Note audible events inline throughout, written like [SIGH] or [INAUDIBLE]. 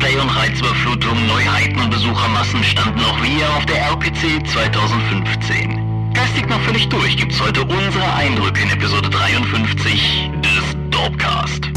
Cosplay und Reizüberflutung, Neuheiten und Besuchermassen standen auch wir auf der RPC 2015. Geistig noch völlig durch gibt's heute unsere Eindrücke in Episode 53 des Dorpcast.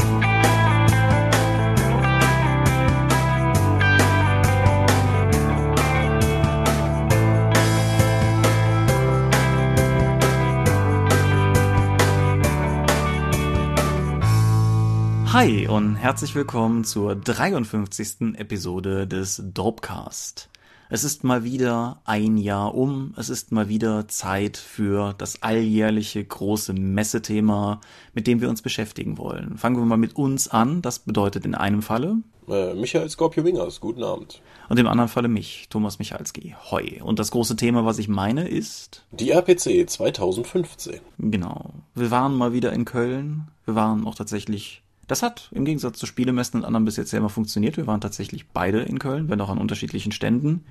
Hi und herzlich willkommen zur 53. Episode des Dopecast. Es ist mal wieder ein Jahr um, es ist mal wieder Zeit für das alljährliche große Messethema, mit dem wir uns beschäftigen wollen. Fangen wir mal mit uns an, das bedeutet in einem Falle äh, Michael Skorpio-Wingers, guten Abend. Und im anderen Falle mich, Thomas Michalski. Hoi. Und das große Thema, was ich meine, ist. Die RPC 2015. Genau. Wir waren mal wieder in Köln. Wir waren auch tatsächlich das hat im Gegensatz zu Spielemessen und anderen bis jetzt ja immer funktioniert. Wir waren tatsächlich beide in Köln, wenn auch an unterschiedlichen Ständen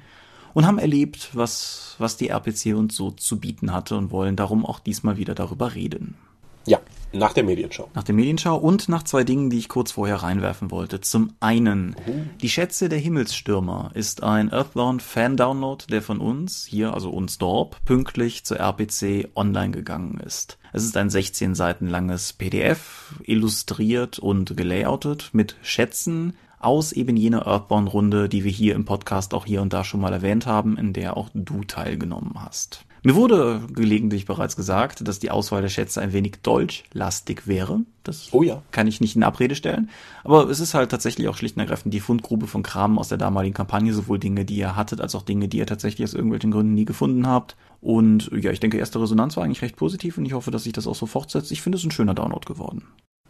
und haben erlebt, was, was die RPC uns so zu bieten hatte und wollen darum auch diesmal wieder darüber reden. Ja, nach der Medienschau. Nach der Medienschau und nach zwei Dingen, die ich kurz vorher reinwerfen wollte. Zum einen, uh. Die Schätze der Himmelsstürmer ist ein Earthbound Fan-Download, der von uns, hier also uns Dorp, pünktlich zur RPC online gegangen ist. Es ist ein 16 Seiten langes PDF, illustriert und gelayoutet mit Schätzen aus eben jener Earthbound-Runde, die wir hier im Podcast auch hier und da schon mal erwähnt haben, in der auch du teilgenommen hast. Mir wurde gelegentlich bereits gesagt, dass die Auswahl der Schätze ein wenig dolchlastig wäre. Das oh ja. kann ich nicht in Abrede stellen. Aber es ist halt tatsächlich auch schlicht und ergreifend die Fundgrube von Kram aus der damaligen Kampagne, sowohl Dinge, die ihr hattet, als auch Dinge, die ihr tatsächlich aus irgendwelchen Gründen nie gefunden habt. Und ja, ich denke, erste Resonanz war eigentlich recht positiv und ich hoffe, dass sich das auch so fortsetzt. Ich finde es ein schöner Download geworden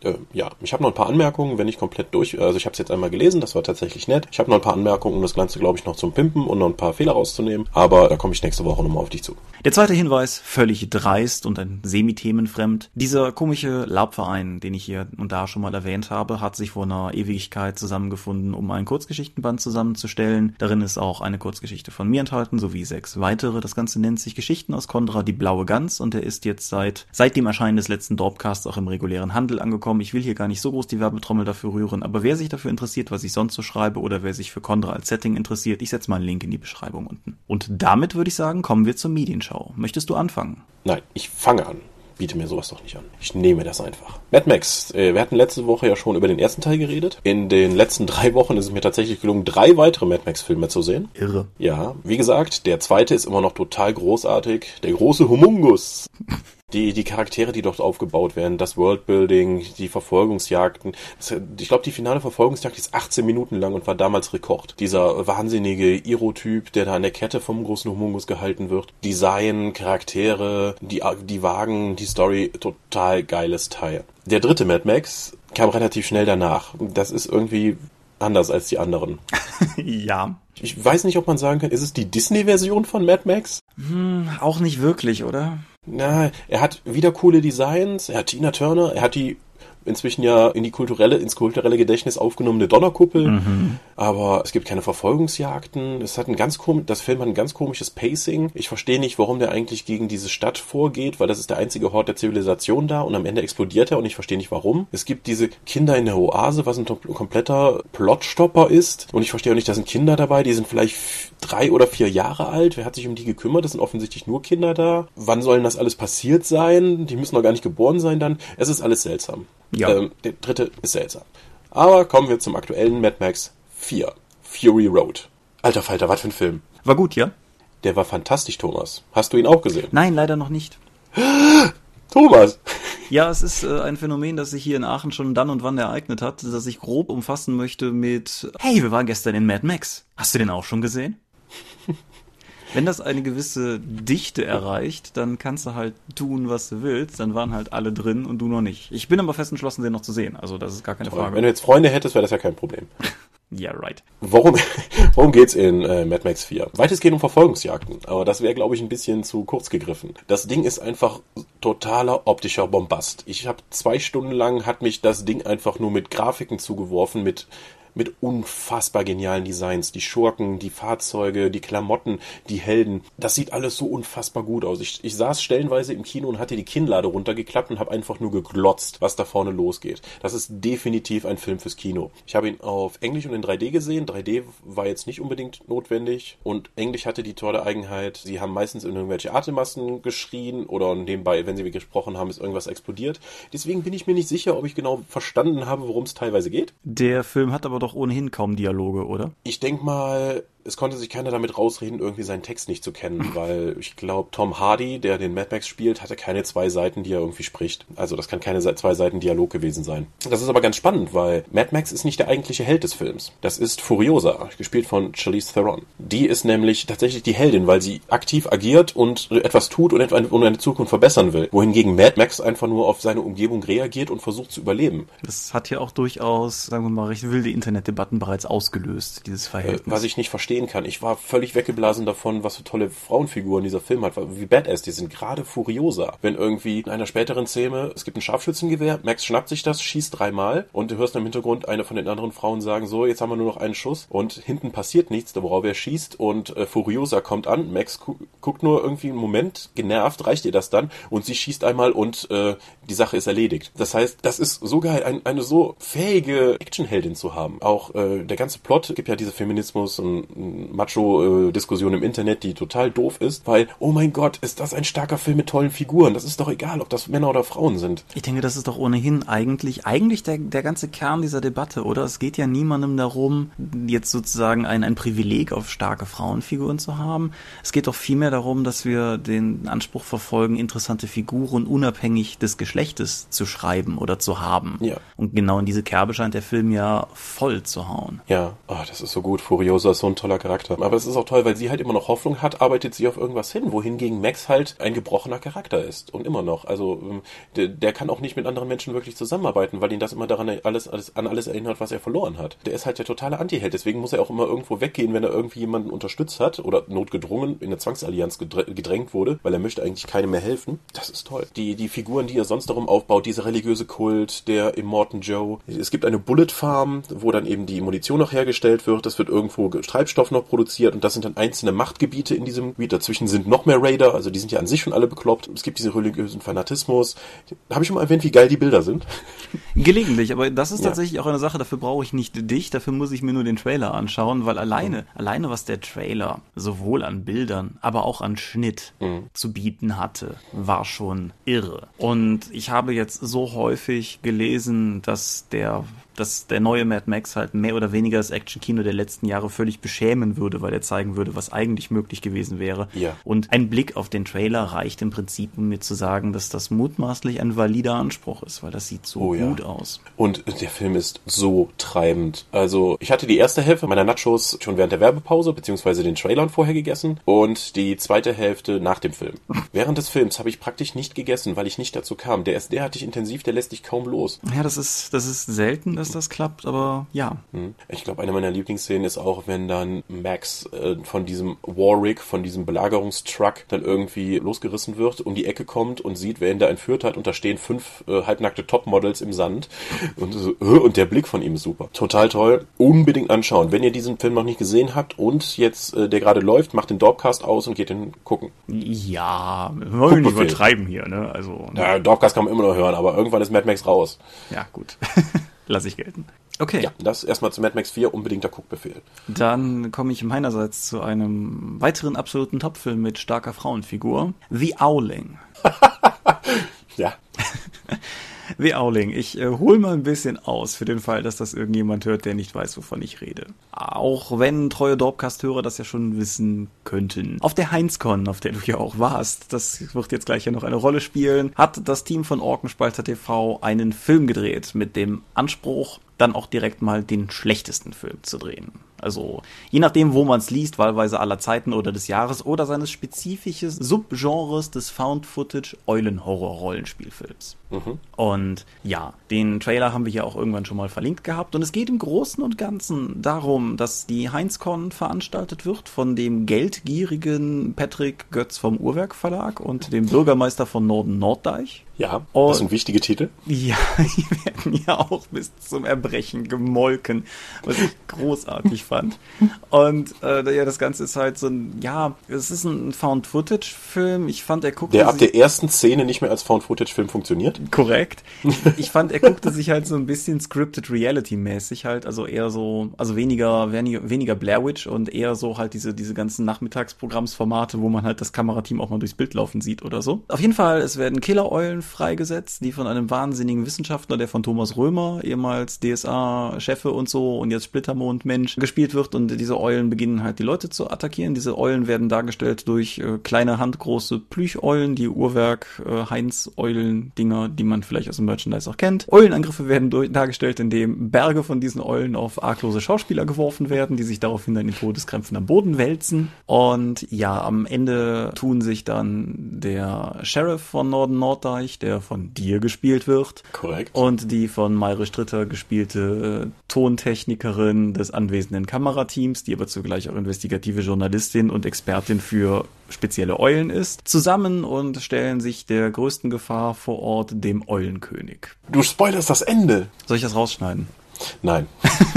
äh, ja, ich habe noch ein paar Anmerkungen, wenn ich komplett durch, also ich habe es jetzt einmal gelesen, das war tatsächlich nett. Ich habe noch ein paar Anmerkungen, um das Ganze, glaube ich, noch zum Pimpen und noch ein paar Fehler rauszunehmen, aber da komme ich nächste Woche nochmal auf dich zu. Der zweite Hinweis, völlig dreist und ein semi-themenfremd. Dieser komische Labverein, den ich hier und da schon mal erwähnt habe, hat sich vor einer Ewigkeit zusammengefunden, um ein Kurzgeschichtenband zusammenzustellen. Darin ist auch eine Kurzgeschichte von mir enthalten, sowie sechs weitere. Das Ganze nennt sich Geschichten aus Kondra, die blaue Gans und der ist jetzt seit, seit dem Erscheinen des letzten Dropcasts auch im regulären Handel angekommen bekommen. Ich will hier gar nicht so groß die Werbetrommel dafür rühren, aber wer sich dafür interessiert, was ich sonst so schreibe oder wer sich für Condra als Setting interessiert, ich setze mal einen Link in die Beschreibung unten. Und damit würde ich sagen, kommen wir zur Medienschau. Möchtest du anfangen? Nein, ich fange an biete mir sowas doch nicht an. Ich nehme das einfach. Mad Max. Äh, wir hatten letzte Woche ja schon über den ersten Teil geredet. In den letzten drei Wochen ist es mir tatsächlich gelungen, drei weitere Mad Max-Filme zu sehen. Irre. Ja, wie gesagt, der zweite ist immer noch total großartig. Der große Humungus. [LAUGHS] die, die Charaktere, die dort aufgebaut werden, das Worldbuilding, die Verfolgungsjagden. Ich glaube, die finale Verfolgungsjagd ist 18 Minuten lang und war damals Rekord. Dieser wahnsinnige Iro-Typ, der da an der Kette vom großen Humungus gehalten wird. Design, Charaktere, die, die Wagen, die Story, total geiles Teil. Der dritte Mad Max kam relativ schnell danach. Das ist irgendwie anders als die anderen. [LAUGHS] ja. Ich weiß nicht, ob man sagen kann, ist es die Disney-Version von Mad Max? Hm, auch nicht wirklich, oder? Na, er hat wieder coole Designs, er hat Tina Turner, er hat die inzwischen ja in die kulturelle, ins kulturelle Gedächtnis aufgenommene Donnerkuppel. Mhm. Aber es gibt keine Verfolgungsjagden. Es hat ein ganz komisch, das Film hat ein ganz komisches Pacing. Ich verstehe nicht, warum der eigentlich gegen diese Stadt vorgeht, weil das ist der einzige Hort der Zivilisation da und am Ende explodiert er und ich verstehe nicht warum. Es gibt diese Kinder in der Oase, was ein kompletter Plotstopper ist. Und ich verstehe auch nicht, da sind Kinder dabei, die sind vielleicht drei oder vier Jahre alt. Wer hat sich um die gekümmert? Das sind offensichtlich nur Kinder da. Wann sollen das alles passiert sein? Die müssen noch gar nicht geboren sein dann. Es ist alles seltsam. Ja. Ähm, der dritte ist seltsam. Aber kommen wir zum aktuellen Mad Max 4. Fury Road. Alter Falter, was für ein Film. War gut, ja? Der war fantastisch, Thomas. Hast du ihn auch gesehen? Nein, leider noch nicht. [GASPS] Thomas! Ja, es ist äh, ein Phänomen, das sich hier in Aachen schon dann und wann ereignet hat, das ich grob umfassen möchte mit Hey, wir waren gestern in Mad Max. Hast du den auch schon gesehen? [LAUGHS] wenn das eine gewisse Dichte erreicht, dann kannst du halt tun, was du willst. Dann waren halt alle drin und du noch nicht. Ich bin aber fest entschlossen, den noch zu sehen. Also das ist gar keine Toll. Frage. Wenn du jetzt Freunde hättest, wäre das ja kein Problem. [LAUGHS] Ja, yeah, right. Worum, [LAUGHS] worum geht's in äh, Mad Max 4? Weitestgehend um Verfolgungsjagden, aber das wäre, glaube ich, ein bisschen zu kurz gegriffen. Das Ding ist einfach totaler optischer Bombast. Ich habe zwei Stunden lang hat mich das Ding einfach nur mit Grafiken zugeworfen, mit mit unfassbar genialen Designs. Die Schurken, die Fahrzeuge, die Klamotten, die Helden. Das sieht alles so unfassbar gut aus. Ich, ich saß stellenweise im Kino und hatte die Kinnlade runtergeklappt und habe einfach nur geglotzt, was da vorne losgeht. Das ist definitiv ein Film fürs Kino. Ich habe ihn auf Englisch und in 3D gesehen. 3D war jetzt nicht unbedingt notwendig und Englisch hatte die tolle Eigenheit, sie haben meistens in irgendwelche Atemmassen geschrien oder nebenbei, wenn sie gesprochen haben, ist irgendwas explodiert. Deswegen bin ich mir nicht sicher, ob ich genau verstanden habe, worum es teilweise geht. Der Film hat aber doch ohnehin kaum Dialoge, oder? Ich denke mal, es konnte sich keiner damit rausreden, irgendwie seinen Text nicht zu kennen, [LAUGHS] weil ich glaube, Tom Hardy, der den Mad Max spielt, hatte keine zwei Seiten, die er irgendwie spricht. Also das kann keine zwei Seiten Dialog gewesen sein. Das ist aber ganz spannend, weil Mad Max ist nicht der eigentliche Held des Films. Das ist Furiosa, gespielt von Charlize Theron. Die ist nämlich tatsächlich die Heldin, weil sie aktiv agiert und etwas tut und eine Zukunft verbessern will. Wohingegen Mad Max einfach nur auf seine Umgebung reagiert und versucht zu überleben. Das hat ja auch durchaus, sagen wir mal, recht wilde Internetdebatten bereits ausgelöst, dieses Verhältnis. Was ich nicht verstehe, verstehen kann. Ich war völlig weggeblasen davon, was für tolle Frauenfiguren dieser Film hat, wie badass die sind, gerade Furiosa. Wenn irgendwie in einer späteren Szene, es gibt ein Scharfschützengewehr, Max schnappt sich das, schießt dreimal und du hörst im Hintergrund eine von den anderen Frauen sagen, so, jetzt haben wir nur noch einen Schuss und hinten passiert nichts, worauf er schießt und äh, Furiosa kommt an, Max gu guckt nur irgendwie einen Moment, genervt, reicht ihr das dann und sie schießt einmal und äh, die Sache ist erledigt. Das heißt, das ist so geil, ein, eine so fähige Actionheldin zu haben. Auch äh, der ganze Plot gibt ja diese Feminismus und Macho-Diskussion im Internet, die total doof ist, weil, oh mein Gott, ist das ein starker Film mit tollen Figuren. Das ist doch egal, ob das Männer oder Frauen sind. Ich denke, das ist doch ohnehin eigentlich, eigentlich der, der ganze Kern dieser Debatte, oder? Es geht ja niemandem darum, jetzt sozusagen ein, ein Privileg auf starke Frauenfiguren zu haben. Es geht doch vielmehr darum, dass wir den Anspruch verfolgen, interessante Figuren unabhängig des Geschlechtes zu schreiben oder zu haben. Ja. Und genau in diese Kerbe scheint der Film ja voll zu hauen. Ja, oh, das ist so gut. Furiosa ist so ein toller Charakter. Charakter. Aber es ist auch toll, weil sie halt immer noch Hoffnung hat, arbeitet sie auf irgendwas hin, wohingegen Max halt ein gebrochener Charakter ist und immer noch. Also ähm, der, der kann auch nicht mit anderen Menschen wirklich zusammenarbeiten, weil ihn das immer daran alles, alles an alles erinnert, was er verloren hat. Der ist halt der totale Anti-Held, deswegen muss er auch immer irgendwo weggehen, wenn er irgendwie jemanden unterstützt hat oder notgedrungen in eine Zwangsallianz gedrängt wurde, weil er möchte eigentlich keinem mehr helfen. Das ist toll. Die, die Figuren, die er sonst darum aufbaut, dieser religiöse Kult, der Immortan Joe. Es gibt eine Bullet Farm, wo dann eben die Munition noch hergestellt wird. Es wird irgendwo Treibstoff noch produziert und das sind dann einzelne Machtgebiete in diesem Gebiet. Dazwischen sind noch mehr Raider, also die sind ja an sich schon alle bekloppt. Es gibt diesen religiösen Fanatismus. Habe ich schon mal erwähnt, wie geil die Bilder sind? [LAUGHS] Gelegentlich, aber das ist ja. tatsächlich auch eine Sache, dafür brauche ich nicht dich, dafür muss ich mir nur den Trailer anschauen, weil alleine, mhm. alleine was der Trailer sowohl an Bildern, aber auch an Schnitt mhm. zu bieten hatte, war schon irre. Und ich habe jetzt so häufig gelesen, dass der dass der neue Mad Max halt mehr oder weniger das Action-Kino der letzten Jahre völlig beschämen würde, weil er zeigen würde, was eigentlich möglich gewesen wäre. Ja. Und ein Blick auf den Trailer reicht im Prinzip, um mir zu sagen, dass das mutmaßlich ein valider Anspruch ist, weil das sieht so oh, gut ja. aus. Und der Film ist so treibend. Also ich hatte die erste Hälfte meiner Nachos schon während der Werbepause beziehungsweise den Trailern vorher gegessen und die zweite Hälfte nach dem Film. [LAUGHS] während des Films habe ich praktisch nicht gegessen, weil ich nicht dazu kam. Der ist derartig intensiv, der lässt dich kaum los. Ja, das ist, das ist selten, dass das klappt, aber ja. Hm. Ich glaube, eine meiner Lieblingsszenen ist auch, wenn dann Max äh, von diesem Warwick, von diesem Belagerungstruck dann irgendwie losgerissen wird, um die Ecke kommt und sieht, wer ihn da entführt hat und da stehen fünf äh, halbnackte Topmodels im Sand und, so, äh, und der Blick von ihm ist super. Total toll. Unbedingt anschauen. Wenn ihr diesen Film noch nicht gesehen habt und jetzt äh, der gerade läuft, macht den Dorpcast aus und geht den gucken. Ja, wir wollen nicht übertreiben hier, ne? Also. Ja, Dorpcast kann man immer noch hören, aber irgendwann ist Mad Max raus. Ja, gut. [LAUGHS] Lass ich gelten. Okay. Ja, das erstmal zu Mad Max 4 unbedingter Guckbefehl. Dann komme ich meinerseits zu einem weiteren absoluten Topfilm mit starker Frauenfigur. The Owling. [LAUGHS] ja. [LAUGHS] The Owling. Ich äh, hole mal ein bisschen aus für den Fall, dass das irgendjemand hört, der nicht weiß, wovon ich rede. Auch wenn treue Dorpcast-Hörer das ja schon wissen könnten. Auf der Heinzcon, auf der du ja auch warst, das wird jetzt gleich ja noch eine Rolle spielen, hat das Team von Orkenspalter TV einen Film gedreht mit dem Anspruch, dann auch direkt mal den schlechtesten Film zu drehen. Also je nachdem, wo man es liest, wahlweise aller Zeiten oder des Jahres oder seines spezifischen Subgenres des Found-Footage Eulenhorror-Rollenspielfilms. Mhm. Und ja, den Trailer haben wir hier auch irgendwann schon mal verlinkt gehabt. Und es geht im Großen und Ganzen darum, dass die Heinzcon veranstaltet wird von dem geldgierigen Patrick Götz vom Uhrwerk Verlag und dem Bürgermeister von Norden Norddeich. Ja, und, das sind wichtige Titel. Ja, [LAUGHS] die werden ja auch bis zum Erbrechen gemolken, was ich großartig fand. Und äh, ja, das Ganze ist halt so ein, ja, es ist ein Found-Footage-Film. Ich fand, er guckte Der ab der ersten Szene nicht mehr als Found-Footage-Film funktioniert. [LAUGHS] Korrekt. Ich, fand, er guckte sich halt so ein bisschen Scripted Reality-mäßig halt, also eher so, also weniger, weniger, Blair Witch und eher so halt diese, diese ganzen Nachmittagsprogrammsformate, wo man halt das Kamerateam auch mal durchs Bild laufen sieht oder so. Auf jeden Fall, es werden Killer-Eulen freigesetzt, die von einem wahnsinnigen Wissenschaftler, der von Thomas Römer, ehemals DSA-Chefe und so und jetzt Splittermond-Mensch gespielt wird und diese Eulen beginnen halt die Leute zu attackieren. Diese Eulen werden dargestellt durch äh, kleine handgroße Plücheulen, die Uhrwerk äh, Heinz-Eulen-Dinger, die man vielleicht aus dem Merchandise auch kennt. Eulenangriffe werden durch, dargestellt, indem Berge von diesen Eulen auf arglose Schauspieler geworfen werden, die sich daraufhin dann in Todeskrämpfen am Boden wälzen. Und ja, am Ende tun sich dann der Sheriff von Norden Norddeich der von dir gespielt wird. Korrekt. Und die von Mayre Stritter gespielte äh, Tontechnikerin des anwesenden Kamerateams, die aber zugleich auch investigative Journalistin und Expertin für spezielle Eulen ist, zusammen und stellen sich der größten Gefahr vor Ort, dem Eulenkönig. Du spoilerst das Ende. Soll ich das rausschneiden? Nein.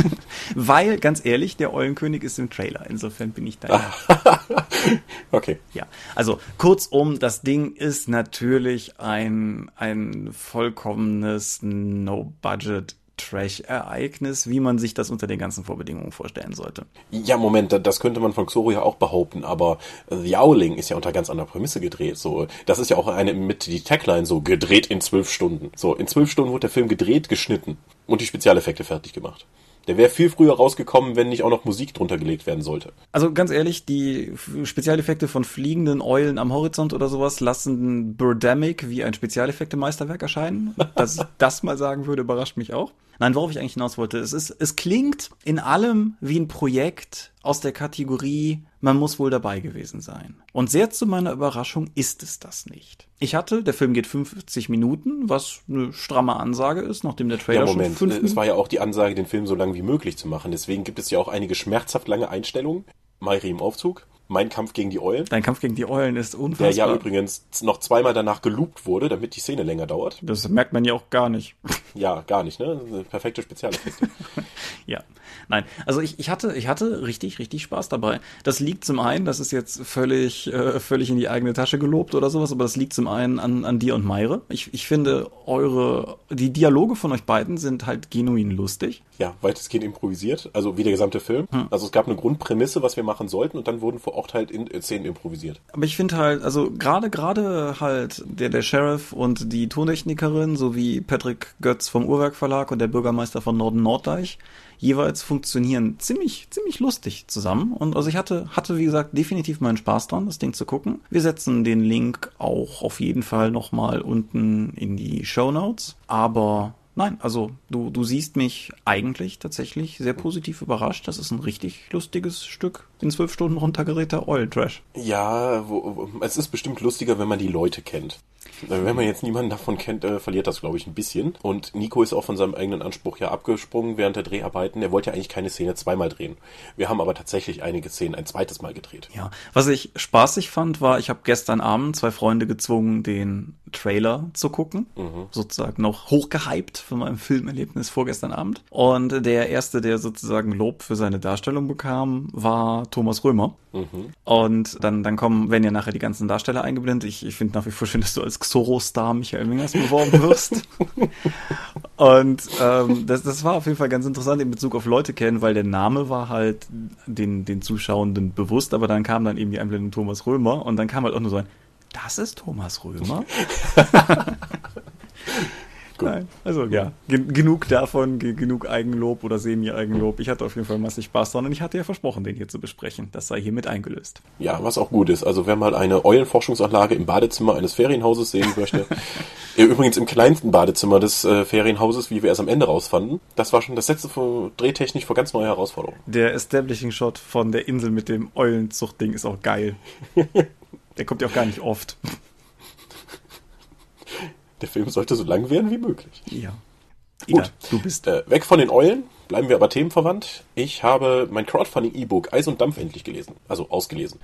[LAUGHS] Weil, ganz ehrlich, der Eulenkönig ist im Trailer. Insofern bin ich da. [LAUGHS] okay. Ja. Also, kurzum, das Ding ist natürlich ein, ein vollkommenes No-Budget Trash-Ereignis, wie man sich das unter den ganzen Vorbedingungen vorstellen sollte. Ja, Moment, das könnte man von Xoro ja auch behaupten, aber The Owling ist ja unter ganz anderer Prämisse gedreht. So, das ist ja auch eine mit die Tagline so gedreht in zwölf Stunden. So, in zwölf Stunden wurde der Film gedreht, geschnitten und die Spezialeffekte fertig gemacht. Der wäre viel früher rausgekommen, wenn nicht auch noch Musik drunter gelegt werden sollte. Also ganz ehrlich, die Spezialeffekte von fliegenden Eulen am Horizont oder sowas lassen Birdemic wie ein Spezialeffekte-Meisterwerk erscheinen. Dass ich das mal sagen würde, überrascht mich auch. Nein, worauf ich eigentlich hinaus wollte, es ist, es klingt in allem wie ein Projekt aus der Kategorie, man muss wohl dabei gewesen sein. Und sehr zu meiner Überraschung ist es das nicht. Ich hatte, der Film geht 50 Minuten, was eine stramme Ansage ist, nachdem der Trailer ja, Moment, schon fünf Es war ja auch die Ansage, den Film so lang wie möglich zu machen. Deswegen gibt es ja auch einige schmerzhaft lange Einstellungen. Mairi im Aufzug, mein Kampf gegen die Eulen. Dein Kampf gegen die Eulen ist unfassbar. Der ja übrigens noch zweimal danach geloopt wurde, damit die Szene länger dauert. Das merkt man ja auch gar nicht. Ja, gar nicht, ne? Perfekte Spezialeffekte. [LAUGHS] ja. Nein, also ich, ich hatte ich hatte richtig richtig Spaß dabei. Das liegt zum einen, das ist jetzt völlig äh, völlig in die eigene Tasche gelobt oder sowas, aber das liegt zum einen an, an dir und Meire. Ich, ich finde eure die Dialoge von euch beiden sind halt genuin lustig. Ja, weitestgehend improvisiert, also wie der gesamte Film. Hm. Also es gab eine Grundprämisse, was wir machen sollten und dann wurden vor Ort halt in, Szenen improvisiert. Aber ich finde halt, also gerade gerade halt der der Sheriff und die Tontechnikerin sowie Patrick Götz vom Uhrwerk Verlag und der Bürgermeister von Norden Norddeich jeweils funktionieren ziemlich, ziemlich lustig zusammen. Und also ich hatte, hatte, wie gesagt, definitiv meinen Spaß dran, das Ding zu gucken. Wir setzen den Link auch auf jeden Fall nochmal unten in die Show Notes. Aber Nein, also du, du siehst mich eigentlich tatsächlich sehr positiv überrascht. Das ist ein richtig lustiges Stück in zwölf Stunden runtergeräter Oil Trash. Ja, wo, es ist bestimmt lustiger, wenn man die Leute kennt. Wenn man jetzt niemanden davon kennt, äh, verliert das, glaube ich, ein bisschen. Und Nico ist auch von seinem eigenen Anspruch ja abgesprungen während der Dreharbeiten. Er wollte ja eigentlich keine Szene zweimal drehen. Wir haben aber tatsächlich einige Szenen ein zweites Mal gedreht. Ja, was ich spaßig fand, war, ich habe gestern Abend zwei Freunde gezwungen, den Trailer zu gucken. Mhm. Sozusagen noch hochgehypt von meinem Filmerlebnis vorgestern Abend. Und der erste, der sozusagen Lob für seine Darstellung bekam, war Thomas Römer. Mhm. Und dann, dann kommen, wenn ja nachher die ganzen Darsteller eingeblendet. Ich, ich finde nach wie vor schön, dass du als Xoro-Star Michael Wingers beworben wirst. [LAUGHS] Und ähm, das, das war auf jeden Fall ganz interessant in Bezug auf Leute kennen, weil der Name war halt den, den Zuschauenden bewusst, aber dann kam dann eben die Einblendung Thomas Römer und dann kam halt auch nur so ein, das ist Thomas Römer? [LAUGHS] Gut. Nein, also ja, gen genug davon, genug Eigenlob oder Semi-Eigenlob. Ich hatte auf jeden Fall massig Spaß dran und ich hatte ja versprochen, den hier zu besprechen. Das sei hiermit eingelöst. Ja, was auch gut ist. Also wer mal eine Eulenforschungsanlage im Badezimmer eines Ferienhauses sehen möchte, [LAUGHS] übrigens im kleinsten Badezimmer des äh, Ferienhauses, wie wir erst am Ende rausfanden, das war schon das letzte von drehtechnisch vor ganz neue Herausforderungen. Der Establishing-Shot von der Insel mit dem Eulenzuchtding ist auch geil. [LAUGHS] der kommt ja auch gar nicht oft. Der Film sollte so lang werden wie möglich. Ja. Gut, Ida, du bist. Äh, weg von den Eulen, bleiben wir aber themenverwandt. Ich habe mein Crowdfunding-E-Book Eis und Dampf endlich gelesen, also ausgelesen.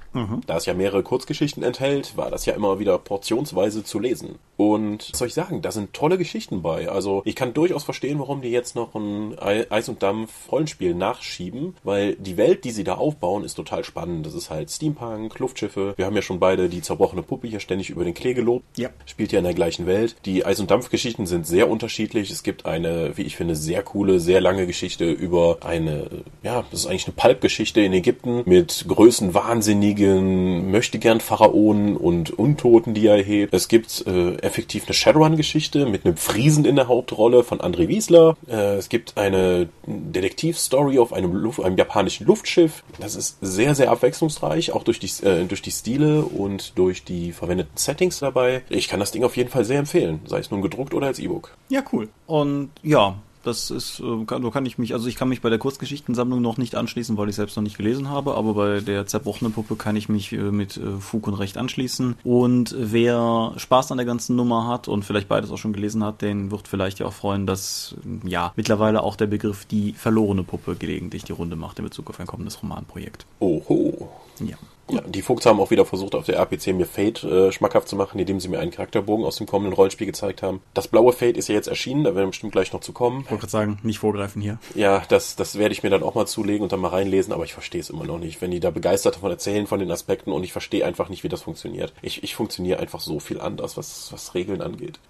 Da es ja mehrere Kurzgeschichten enthält, war das ja immer wieder portionsweise zu lesen. Und was soll ich sagen, da sind tolle Geschichten bei. Also ich kann durchaus verstehen, warum die jetzt noch ein Ei- Eis und Dampf Rollenspiel nachschieben, weil die Welt, die sie da aufbauen, ist total spannend. Das ist halt Steampunk, Luftschiffe. Wir haben ja schon beide die zerbrochene Puppe hier ständig über den Klee gelobt. Ja. Spielt ja in der gleichen Welt. Die Eis- und Dampfgeschichten sind sehr unterschiedlich. Es gibt eine, wie ich finde, sehr coole, sehr lange Geschichte über eine, ja, das ist eigentlich eine Pulp-Geschichte in Ägypten mit größten wahnsinnigen, möchte gern Pharaonen und Untoten, die er erhebt. Es gibt äh, effektiv eine Shadowrun-Geschichte mit einem Friesen in der Hauptrolle von André Wiesler. Äh, es gibt eine Detektivstory auf einem, Luft, einem japanischen Luftschiff. Das ist sehr, sehr abwechslungsreich, auch durch die, äh, durch die Stile und durch die verwendeten Settings dabei. Ich kann das Ding auf jeden Fall sehr empfehlen, sei es nun gedruckt oder als E-Book. Ja, cool. Und ja, das ist, äh, kann, so kann ich mich, also ich kann mich bei der Kurzgeschichtensammlung noch nicht anschließen, weil ich selbst noch nicht gelesen habe, aber bei der zerbrochenen Puppe kann ich mich äh, mit äh, Fug und Recht anschließen. Und wer Spaß an der ganzen Nummer hat und vielleicht beides auch schon gelesen hat, den wird vielleicht ja auch freuen, dass äh, ja mittlerweile auch der Begriff die verlorene Puppe gelegentlich die Runde macht in Bezug auf ein kommendes Romanprojekt. Oho. Ja. Ja, die Fuchs haben auch wieder versucht, auf der RPC mir Fate äh, schmackhaft zu machen, indem sie mir einen Charakterbogen aus dem kommenden Rollenspiel gezeigt haben. Das blaue Fate ist ja jetzt erschienen, da werden wir bestimmt gleich noch zu kommen. Ich wollte gerade sagen, nicht vorgreifen hier. Ja, das, das werde ich mir dann auch mal zulegen und dann mal reinlesen, aber ich verstehe es immer noch nicht. Wenn die da begeistert davon erzählen, von den Aspekten und ich verstehe einfach nicht, wie das funktioniert. Ich, ich funktioniere einfach so viel anders, was, was Regeln angeht.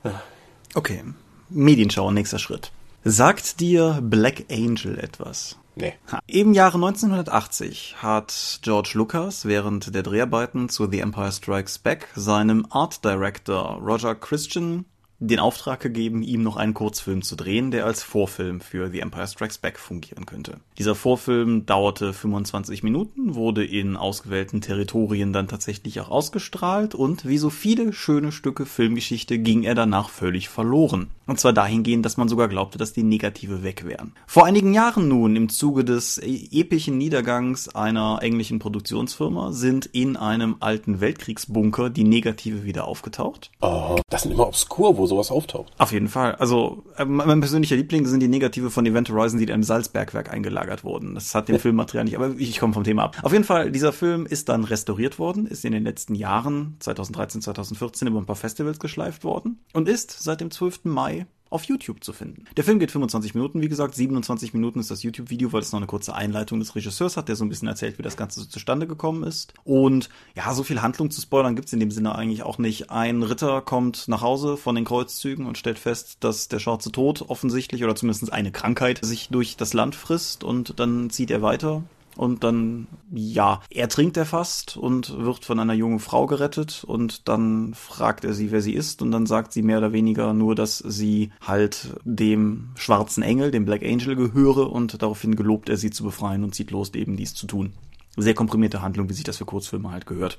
Okay. Medienschau, nächster Schritt. Sagt dir Black Angel etwas? Nee. Im Jahre 1980 hat George Lucas während der Dreharbeiten zu The Empire Strikes Back seinem Art Director Roger Christian den Auftrag gegeben, ihm noch einen Kurzfilm zu drehen, der als Vorfilm für The Empire Strikes Back fungieren könnte. Dieser Vorfilm dauerte 25 Minuten, wurde in ausgewählten Territorien dann tatsächlich auch ausgestrahlt und wie so viele schöne Stücke Filmgeschichte ging er danach völlig verloren. Und zwar dahingehend, dass man sogar glaubte, dass die Negative weg wären. Vor einigen Jahren nun, im Zuge des e- epischen Niedergangs einer englischen Produktionsfirma, sind in einem alten Weltkriegsbunker die Negative wieder aufgetaucht. Oh, das sind immer obskur, wo sowas auftaucht. Auf jeden Fall. Also äh, mein persönlicher Liebling sind die Negative von Event Horizon, die in einem Salzbergwerk eingelagert wurden. Das hat dem Filmmaterial nicht, aber ich komme vom Thema ab. Auf jeden Fall, dieser Film ist dann restauriert worden, ist in den letzten Jahren, 2013, 2014, über ein paar Festivals geschleift worden und ist seit dem 12. Mai auf YouTube zu finden. Der Film geht 25 Minuten, wie gesagt, 27 Minuten ist das YouTube-Video, weil es noch eine kurze Einleitung des Regisseurs hat, der so ein bisschen erzählt, wie das Ganze so zustande gekommen ist. Und ja, so viel Handlung zu spoilern gibt's in dem Sinne eigentlich auch nicht. Ein Ritter kommt nach Hause von den Kreuzzügen und stellt fest, dass der schwarze Tod offensichtlich oder zumindest eine Krankheit sich durch das Land frisst und dann zieht er weiter und dann, ja, ertrinkt er fast und wird von einer jungen Frau gerettet und dann fragt er sie, wer sie ist und dann sagt sie mehr oder weniger nur, dass sie halt dem schwarzen Engel, dem Black Angel gehöre und daraufhin gelobt er sie zu befreien und zieht los, eben dies zu tun. Sehr komprimierte Handlung, wie sich das für Kurzfilme halt gehört.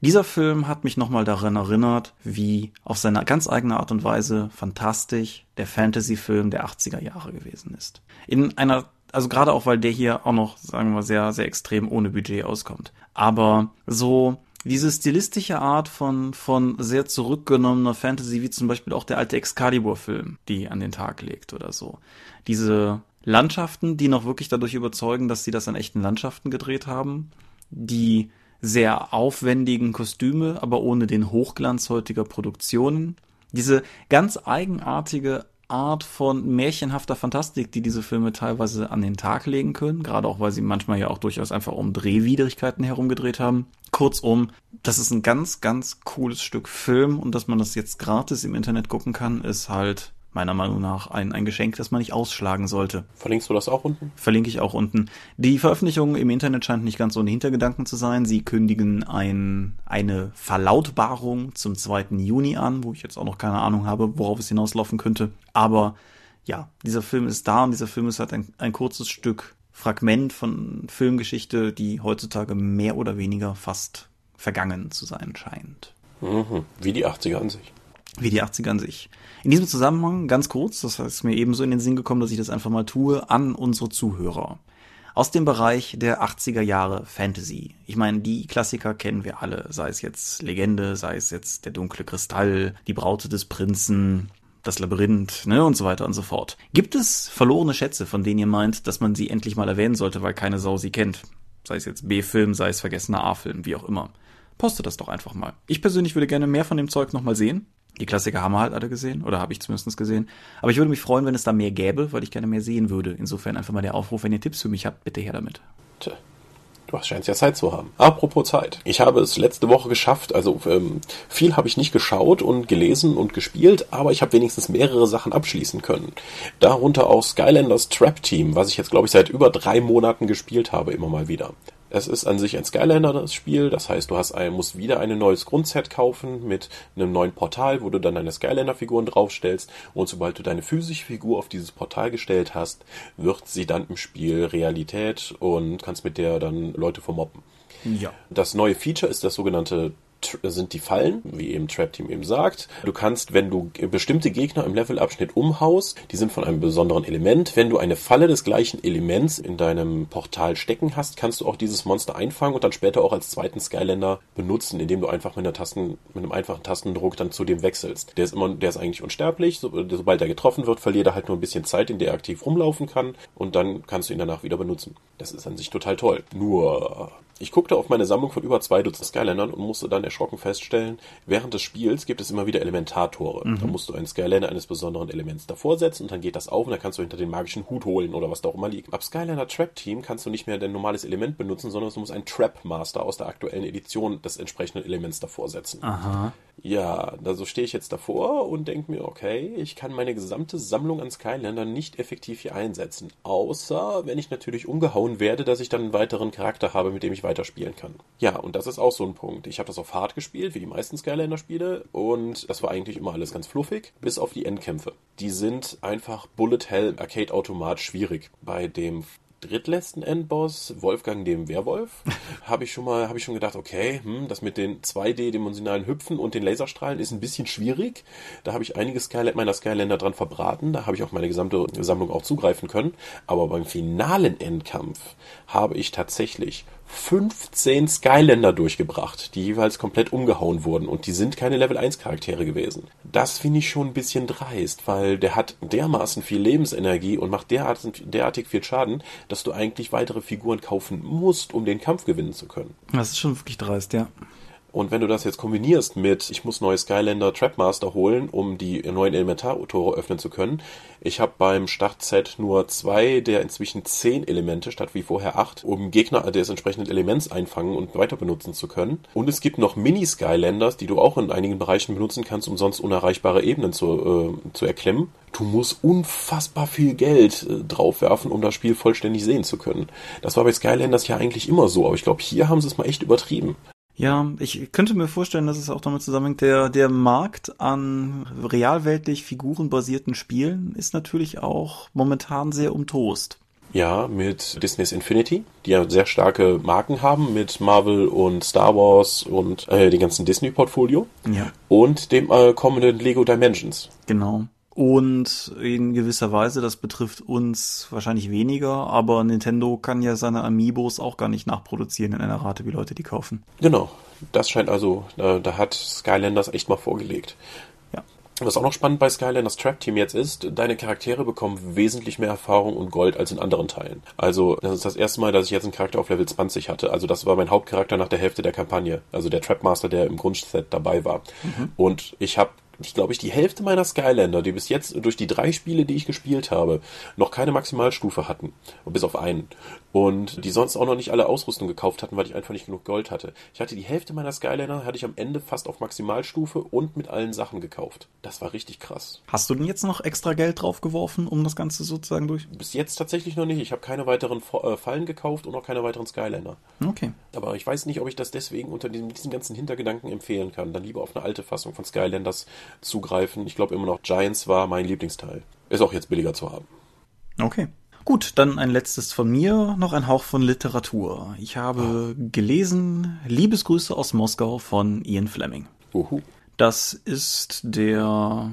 Dieser Film hat mich nochmal daran erinnert, wie auf seine ganz eigene Art und Weise fantastisch der Fantasy-Film der 80er Jahre gewesen ist. In einer also gerade auch, weil der hier auch noch, sagen wir, sehr, sehr extrem ohne Budget auskommt. Aber so diese stilistische Art von, von sehr zurückgenommener Fantasy, wie zum Beispiel auch der alte Excalibur-Film, die an den Tag legt oder so. Diese Landschaften, die noch wirklich dadurch überzeugen, dass sie das an echten Landschaften gedreht haben, die sehr aufwendigen Kostüme, aber ohne den Hochglanz heutiger Produktionen, diese ganz eigenartige Art von märchenhafter Fantastik, die diese Filme teilweise an den Tag legen können, gerade auch weil sie manchmal ja auch durchaus einfach um Drehwidrigkeiten herumgedreht haben. Kurzum, das ist ein ganz, ganz cooles Stück Film und dass man das jetzt gratis im Internet gucken kann, ist halt meiner Meinung nach ein, ein Geschenk, das man nicht ausschlagen sollte. Verlinkst du das auch unten? Verlinke ich auch unten. Die Veröffentlichung im Internet scheint nicht ganz ohne Hintergedanken zu sein. Sie kündigen ein, eine Verlautbarung zum 2. Juni an, wo ich jetzt auch noch keine Ahnung habe, worauf es hinauslaufen könnte. Aber ja, dieser Film ist da und dieser Film ist halt ein, ein kurzes Stück Fragment von Filmgeschichte, die heutzutage mehr oder weniger fast vergangen zu sein scheint. Mhm. Wie die 80er an sich. Wie die 80er an sich. In diesem Zusammenhang ganz kurz, das ist mir ebenso in den Sinn gekommen, dass ich das einfach mal tue, an unsere Zuhörer. aus dem Bereich der 80er Jahre Fantasy. Ich meine, die Klassiker kennen wir alle, sei es jetzt Legende, sei es jetzt der dunkle Kristall, die Braute des Prinzen, das Labyrinth, ne, und so weiter und so fort. Gibt es verlorene Schätze, von denen ihr meint, dass man sie endlich mal erwähnen sollte, weil keine Sau sie kennt? Sei es jetzt B-Film, sei es vergessener A-Film, wie auch immer. Postet das doch einfach mal. Ich persönlich würde gerne mehr von dem Zeug nochmal sehen. Die Klassiker haben wir halt alle gesehen, oder habe ich zumindest gesehen. Aber ich würde mich freuen, wenn es da mehr gäbe, weil ich gerne mehr sehen würde. Insofern einfach mal der Aufruf, wenn ihr Tipps für mich habt, bitte her damit. Tja. Du scheinst ja Zeit zu haben. Apropos Zeit. Ich habe es letzte Woche geschafft. Also ähm, viel habe ich nicht geschaut und gelesen und gespielt, aber ich habe wenigstens mehrere Sachen abschließen können. Darunter auch Skylanders Trap Team, was ich jetzt glaube ich seit über drei Monaten gespielt habe, immer mal wieder. Es ist an sich ein Skylander, das Spiel. Das heißt, du hast musst wieder ein neues Grundset kaufen mit einem neuen Portal, wo du dann deine Skylander-Figuren draufstellst. Und sobald du deine physische Figur auf dieses Portal gestellt hast, wird sie dann im Spiel Realität und kannst mit der dann Leute vermoppen. Ja. Das neue Feature ist das sogenannte sind die Fallen, wie eben Trap Team eben sagt. Du kannst, wenn du bestimmte Gegner im Levelabschnitt umhaust, die sind von einem besonderen Element. Wenn du eine Falle des gleichen Elements in deinem Portal stecken hast, kannst du auch dieses Monster einfangen und dann später auch als zweiten Skylander benutzen, indem du einfach mit einer Tasten, mit einem einfachen Tastendruck dann zu dem wechselst. Der ist immer, der ist eigentlich unsterblich. So, sobald er getroffen wird, verliert er halt nur ein bisschen Zeit, in der er aktiv rumlaufen kann und dann kannst du ihn danach wieder benutzen. Das ist an sich total toll. Nur ich guckte auf meine Sammlung von über zwei Dutzend Skylandern und musste dann erschrocken feststellen, während des Spiels gibt es immer wieder Elementartore. Mhm. Da musst du einen Skylander eines besonderen Elements davor setzen und dann geht das auf und dann kannst du hinter den magischen Hut holen oder was da auch immer liegt. Ab Skylander Trap Team kannst du nicht mehr dein normales Element benutzen, sondern du musst einen Trap Master aus der aktuellen Edition des entsprechenden Elements davor setzen. Aha. Ja, da so stehe ich jetzt davor und denke mir, okay, ich kann meine gesamte Sammlung an Skylandern nicht effektiv hier einsetzen. Außer, wenn ich natürlich umgehauen werde, dass ich dann einen weiteren Charakter habe, mit dem ich weiterspielen kann. Ja, und das ist auch so ein Punkt. Ich habe das auf Hard gespielt, wie die meisten Skylander-Spiele, und das war eigentlich immer alles ganz fluffig, bis auf die Endkämpfe. Die sind einfach Bullet Hell Arcade-Automat schwierig. Bei dem drittletzten Endboss, Wolfgang dem Werwolf, [LAUGHS] habe ich schon mal, habe ich schon gedacht, okay, hm, das mit den 2D-dimensionalen Hüpfen und den Laserstrahlen ist ein bisschen schwierig. Da habe ich einige Skyland, meiner Skylander dran verbraten. Da habe ich auch meine gesamte Sammlung auch zugreifen können. Aber beim finalen Endkampf habe ich tatsächlich 15 Skylander durchgebracht, die jeweils komplett umgehauen wurden und die sind keine Level 1 Charaktere gewesen. Das finde ich schon ein bisschen dreist, weil der hat dermaßen viel Lebensenergie und macht derartig, derartig viel Schaden, dass du eigentlich weitere Figuren kaufen musst, um den Kampf gewinnen zu können. Das ist schon wirklich dreist, ja. Und wenn du das jetzt kombinierst mit, ich muss neue Skylander Trapmaster holen, um die neuen Elementartore öffnen zu können. Ich habe beim Startset nur zwei der inzwischen zehn Elemente statt wie vorher acht, um Gegner des entsprechenden Elements einfangen und weiter benutzen zu können. Und es gibt noch Mini-Skylanders, die du auch in einigen Bereichen benutzen kannst, um sonst unerreichbare Ebenen zu, äh, zu erklimmen. Du musst unfassbar viel Geld äh, draufwerfen, um das Spiel vollständig sehen zu können. Das war bei Skylanders ja eigentlich immer so, aber ich glaube, hier haben sie es mal echt übertrieben. Ja, ich könnte mir vorstellen, dass es auch damit zusammenhängt, der, der Markt an realweltlich figurenbasierten Spielen ist natürlich auch momentan sehr umtost. Ja, mit Disney's Infinity, die ja sehr starke Marken haben mit Marvel und Star Wars und äh, dem ganzen Disney-Portfolio. Ja. Und dem äh, kommenden Lego Dimensions. Genau. Und in gewisser Weise, das betrifft uns wahrscheinlich weniger, aber Nintendo kann ja seine Amiibos auch gar nicht nachproduzieren in einer Rate, wie Leute die kaufen. Genau. Das scheint also, da, da hat Skylanders echt mal vorgelegt. Ja. Was auch noch spannend bei Skylanders Trap Team jetzt ist, deine Charaktere bekommen wesentlich mehr Erfahrung und Gold als in anderen Teilen. Also, das ist das erste Mal, dass ich jetzt einen Charakter auf Level 20 hatte. Also, das war mein Hauptcharakter nach der Hälfte der Kampagne. Also, der Trapmaster, der im Grundset dabei war. Mhm. Und ich habe ich glaube ich, die Hälfte meiner Skylander, die bis jetzt durch die drei Spiele, die ich gespielt habe, noch keine Maximalstufe hatten. Bis auf einen. Und die sonst auch noch nicht alle Ausrüstung gekauft hatten, weil ich einfach nicht genug Gold hatte. Ich hatte die Hälfte meiner Skylander, hatte ich am Ende fast auf Maximalstufe und mit allen Sachen gekauft. Das war richtig krass. Hast du denn jetzt noch extra Geld draufgeworfen, um das Ganze sozusagen durch? Bis jetzt tatsächlich noch nicht. Ich habe keine weiteren äh, Fallen gekauft und auch keine weiteren Skylander. Okay. Aber ich weiß nicht, ob ich das deswegen unter diesen, diesen ganzen Hintergedanken empfehlen kann. Dann lieber auf eine alte Fassung von Skylanders zugreifen. Ich glaube immer noch Giants war mein Lieblingsteil. Ist auch jetzt billiger zu haben. Okay. Gut, dann ein letztes von mir, noch ein Hauch von Literatur. Ich habe oh. gelesen Liebesgrüße aus Moskau von Ian Fleming. Uhu. Das ist der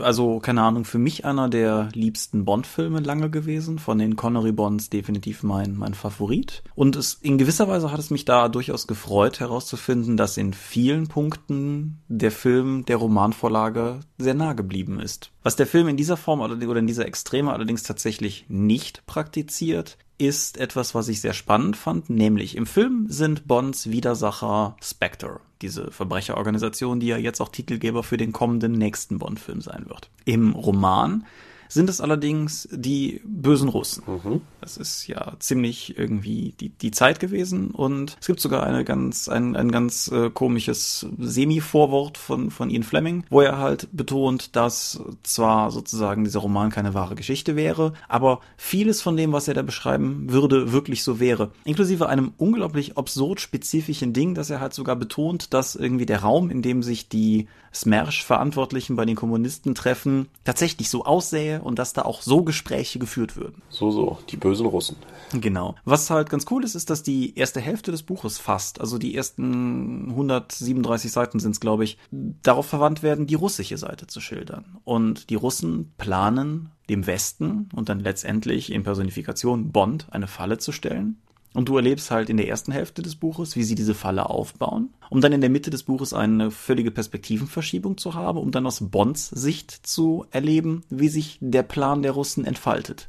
also keine Ahnung, für mich einer der liebsten Bond-Filme lange gewesen. Von den Connery-Bonds definitiv mein, mein Favorit. Und es, in gewisser Weise hat es mich da durchaus gefreut herauszufinden, dass in vielen Punkten der Film der Romanvorlage sehr nah geblieben ist. Was der Film in dieser Form oder in dieser Extreme allerdings tatsächlich nicht praktiziert, ist etwas, was ich sehr spannend fand, nämlich im Film sind Bonds Widersacher Spectre, diese Verbrecherorganisation, die ja jetzt auch Titelgeber für den kommenden nächsten Bond-Film sein wird. Im Roman sind es allerdings die bösen Russen. Mhm. Das ist ja ziemlich irgendwie die, die Zeit gewesen und es gibt sogar eine ganz, ein, ein ganz äh, komisches Semi-Vorwort von, von Ian Fleming, wo er halt betont, dass zwar sozusagen dieser Roman keine wahre Geschichte wäre, aber vieles von dem, was er da beschreiben würde, wirklich so wäre. Inklusive einem unglaublich absurd spezifischen Ding, dass er halt sogar betont, dass irgendwie der Raum, in dem sich die Smersh-Verantwortlichen bei den Kommunisten treffen, tatsächlich so aussähe und dass da auch so Gespräche geführt würden. So, so, die bösen Russen. Genau. Was halt ganz cool ist, ist, dass die erste Hälfte des Buches fast, also die ersten 137 Seiten sind es, glaube ich, darauf verwandt werden, die russische Seite zu schildern. Und die Russen planen dem Westen und dann letztendlich in Personifikation Bond eine Falle zu stellen und du erlebst halt in der ersten Hälfte des Buches, wie sie diese Falle aufbauen, um dann in der Mitte des Buches eine völlige Perspektivenverschiebung zu haben, um dann aus Bonds Sicht zu erleben, wie sich der Plan der Russen entfaltet.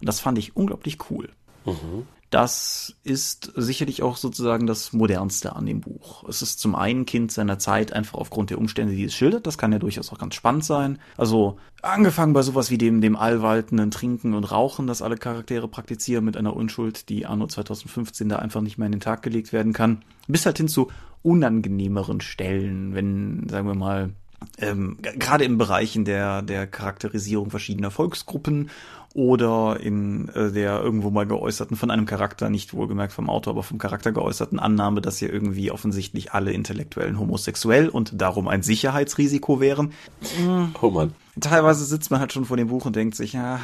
Und das fand ich unglaublich cool. Mhm. Das ist sicherlich auch sozusagen das Modernste an dem Buch. Es ist zum einen Kind seiner Zeit einfach aufgrund der Umstände, die es schildert. Das kann ja durchaus auch ganz spannend sein. Also angefangen bei sowas wie dem, dem allwaltenden Trinken und Rauchen, das alle Charaktere praktizieren mit einer Unschuld, die anno 2015 da einfach nicht mehr in den Tag gelegt werden kann. Bis halt hin zu unangenehmeren Stellen, wenn, sagen wir mal, ähm, gerade in Bereichen der, der Charakterisierung verschiedener Volksgruppen oder in äh, der irgendwo mal geäußerten, von einem Charakter, nicht wohlgemerkt vom Autor, aber vom Charakter geäußerten Annahme, dass hier irgendwie offensichtlich alle Intellektuellen homosexuell und darum ein Sicherheitsrisiko wären. Oh man. Teilweise sitzt man halt schon vor dem Buch und denkt sich, ja,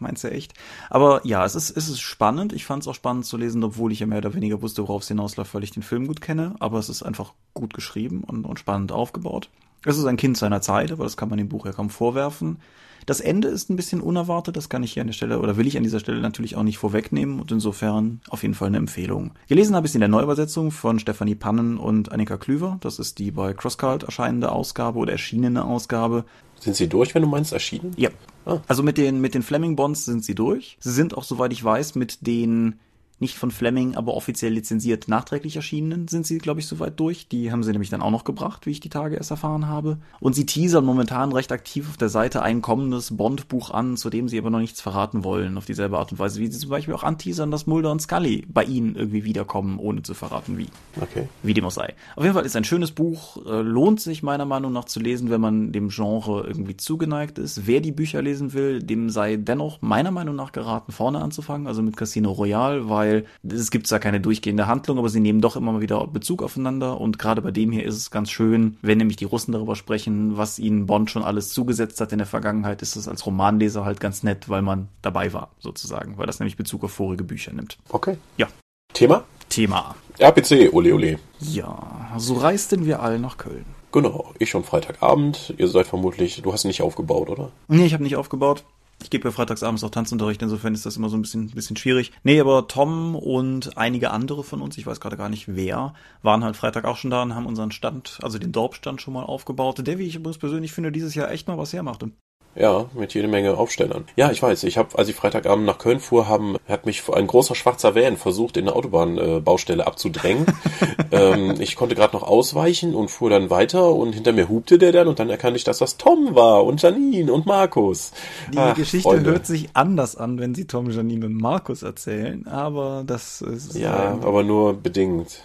meinst du echt? Aber ja, es ist, es ist spannend. Ich fand es auch spannend zu lesen, obwohl ich ja mehr oder weniger wusste, worauf es hinausläuft, weil ich den Film gut kenne. Aber es ist einfach gut geschrieben und, und spannend aufgebaut. Es ist ein Kind seiner Zeit, aber das kann man dem Buch ja kaum vorwerfen. Das Ende ist ein bisschen unerwartet, das kann ich hier an der Stelle oder will ich an dieser Stelle natürlich auch nicht vorwegnehmen und insofern auf jeden Fall eine Empfehlung. Gelesen habe ich es in der Neuübersetzung von Stefanie Pannen und Annika Klüver. Das ist die bei Crosscult erscheinende Ausgabe oder erschienene Ausgabe. Sind sie durch, wenn du meinst erschienen? Ja. Ah. Also mit den, mit den Fleming Bonds sind sie durch. Sie sind auch, soweit ich weiß, mit den nicht von Fleming, aber offiziell lizenziert nachträglich erschienen sind sie, glaube ich, soweit durch. Die haben sie nämlich dann auch noch gebracht, wie ich die Tage erst erfahren habe. Und sie teasern momentan recht aktiv auf der Seite ein kommendes Bond-Buch an, zu dem sie aber noch nichts verraten wollen, auf dieselbe Art und Weise, wie sie zum Beispiel auch anteasern, dass Mulder und Scully bei ihnen irgendwie wiederkommen, ohne zu verraten, wie. Okay. Wie dem auch sei. Auf jeden Fall ist ein schönes Buch, äh, lohnt sich meiner Meinung nach zu lesen, wenn man dem Genre irgendwie zugeneigt ist. Wer die Bücher lesen will, dem sei dennoch meiner Meinung nach geraten, vorne anzufangen, also mit Casino Royale, weil weil es gibt zwar keine durchgehende Handlung, aber sie nehmen doch immer mal wieder Bezug aufeinander und gerade bei dem hier ist es ganz schön, wenn nämlich die Russen darüber sprechen, was ihnen Bond schon alles zugesetzt hat in der Vergangenheit, ist es als Romanleser halt ganz nett, weil man dabei war, sozusagen, weil das nämlich Bezug auf vorige Bücher nimmt. Okay. Ja. Thema? Thema. RPC, ole ole. Ja, so reisten wir alle nach Köln. Genau, ich schon Freitagabend. Ihr seid vermutlich, du hast nicht aufgebaut, oder? Nee, ich habe nicht aufgebaut. Ich gebe ja freitagsabends auch Tanzunterricht, insofern ist das immer so ein bisschen, bisschen schwierig. Nee, aber Tom und einige andere von uns, ich weiß gerade gar nicht wer, waren halt Freitag auch schon da und haben unseren Stand, also den Dorpstand schon mal aufgebaut, der, wie ich übrigens persönlich finde, dieses Jahr echt mal was hermachte. Ja, mit jede Menge Aufstellern. Ja, ich weiß. Ich habe, als ich Freitagabend nach Köln fuhr, haben, hat mich ein großer schwarzer Van versucht, in der Autobahnbaustelle äh, abzudrängen. [LAUGHS] ähm, ich konnte gerade noch ausweichen und fuhr dann weiter und hinter mir hupte der dann und dann erkannte ich, dass das Tom war und Janine und Markus. Die Ach, Geschichte Freunde. hört sich anders an, wenn sie Tom, Janine und Markus erzählen, aber das ist. Ja, ähm, aber nur bedingt.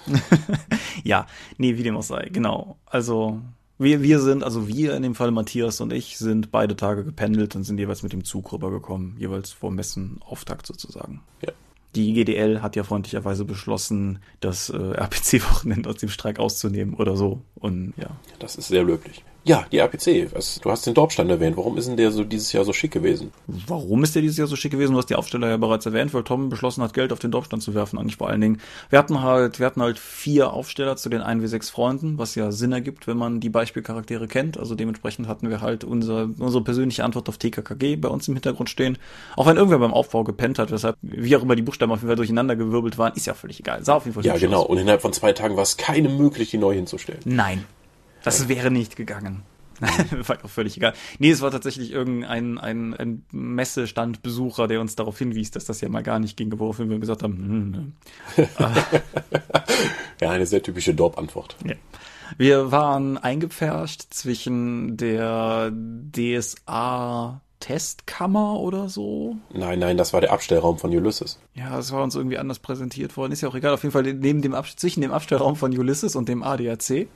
[LAUGHS] ja, nee, wie dem auch sei, genau. Also wir, wir sind, also wir in dem Fall Matthias und ich, sind beide Tage gependelt und sind jeweils mit dem Zug rübergekommen, jeweils vor Messenauftakt sozusagen. Ja. Die GDL hat ja freundlicherweise beschlossen, das äh, RPC-Wochenende aus dem Streik auszunehmen oder so. Und ja. Das ist sehr löblich. Ja, die RPC. Du hast den Dorpstand erwähnt. Warum ist denn der so dieses Jahr so schick gewesen? Warum ist der dieses Jahr so schick gewesen? Du hast die Aufsteller ja bereits erwähnt, weil Tom beschlossen hat, Geld auf den Dorpstand zu werfen, eigentlich vor allen Dingen. Wir hatten halt, wir hatten halt vier Aufsteller zu den 1W6 Freunden, was ja Sinn ergibt, wenn man die Beispielcharaktere kennt. Also dementsprechend hatten wir halt unser, unsere persönliche Antwort auf TKKG bei uns im Hintergrund stehen. Auch wenn irgendwer beim Aufbau gepennt hat, weshalb, wie auch immer die Buchstaben auf jeden Fall durcheinander gewirbelt waren, ist ja völlig egal. Sah auf jeden Fall Ja, genau. aus. Und innerhalb von zwei Tagen war es keine möglich, die neu hinzustellen. Nein. Das wäre nicht gegangen. [LAUGHS] war auch völlig egal. Nee, es war tatsächlich irgendein ein, ein Messestandbesucher, der uns darauf hinwies, dass das ja mal gar nicht ging, woraufhin wir gesagt haben, hm, hm, [LAUGHS] Ja, eine sehr typische Dorp-Antwort. Ja. Wir waren eingepfercht zwischen der DSA Testkammer oder so. Nein, nein, das war der Abstellraum von Ulysses. Ja, es war uns irgendwie anders präsentiert worden. Ist ja auch egal. Auf jeden Fall neben dem Ab zwischen dem Abstellraum von Ulysses und dem ADAC.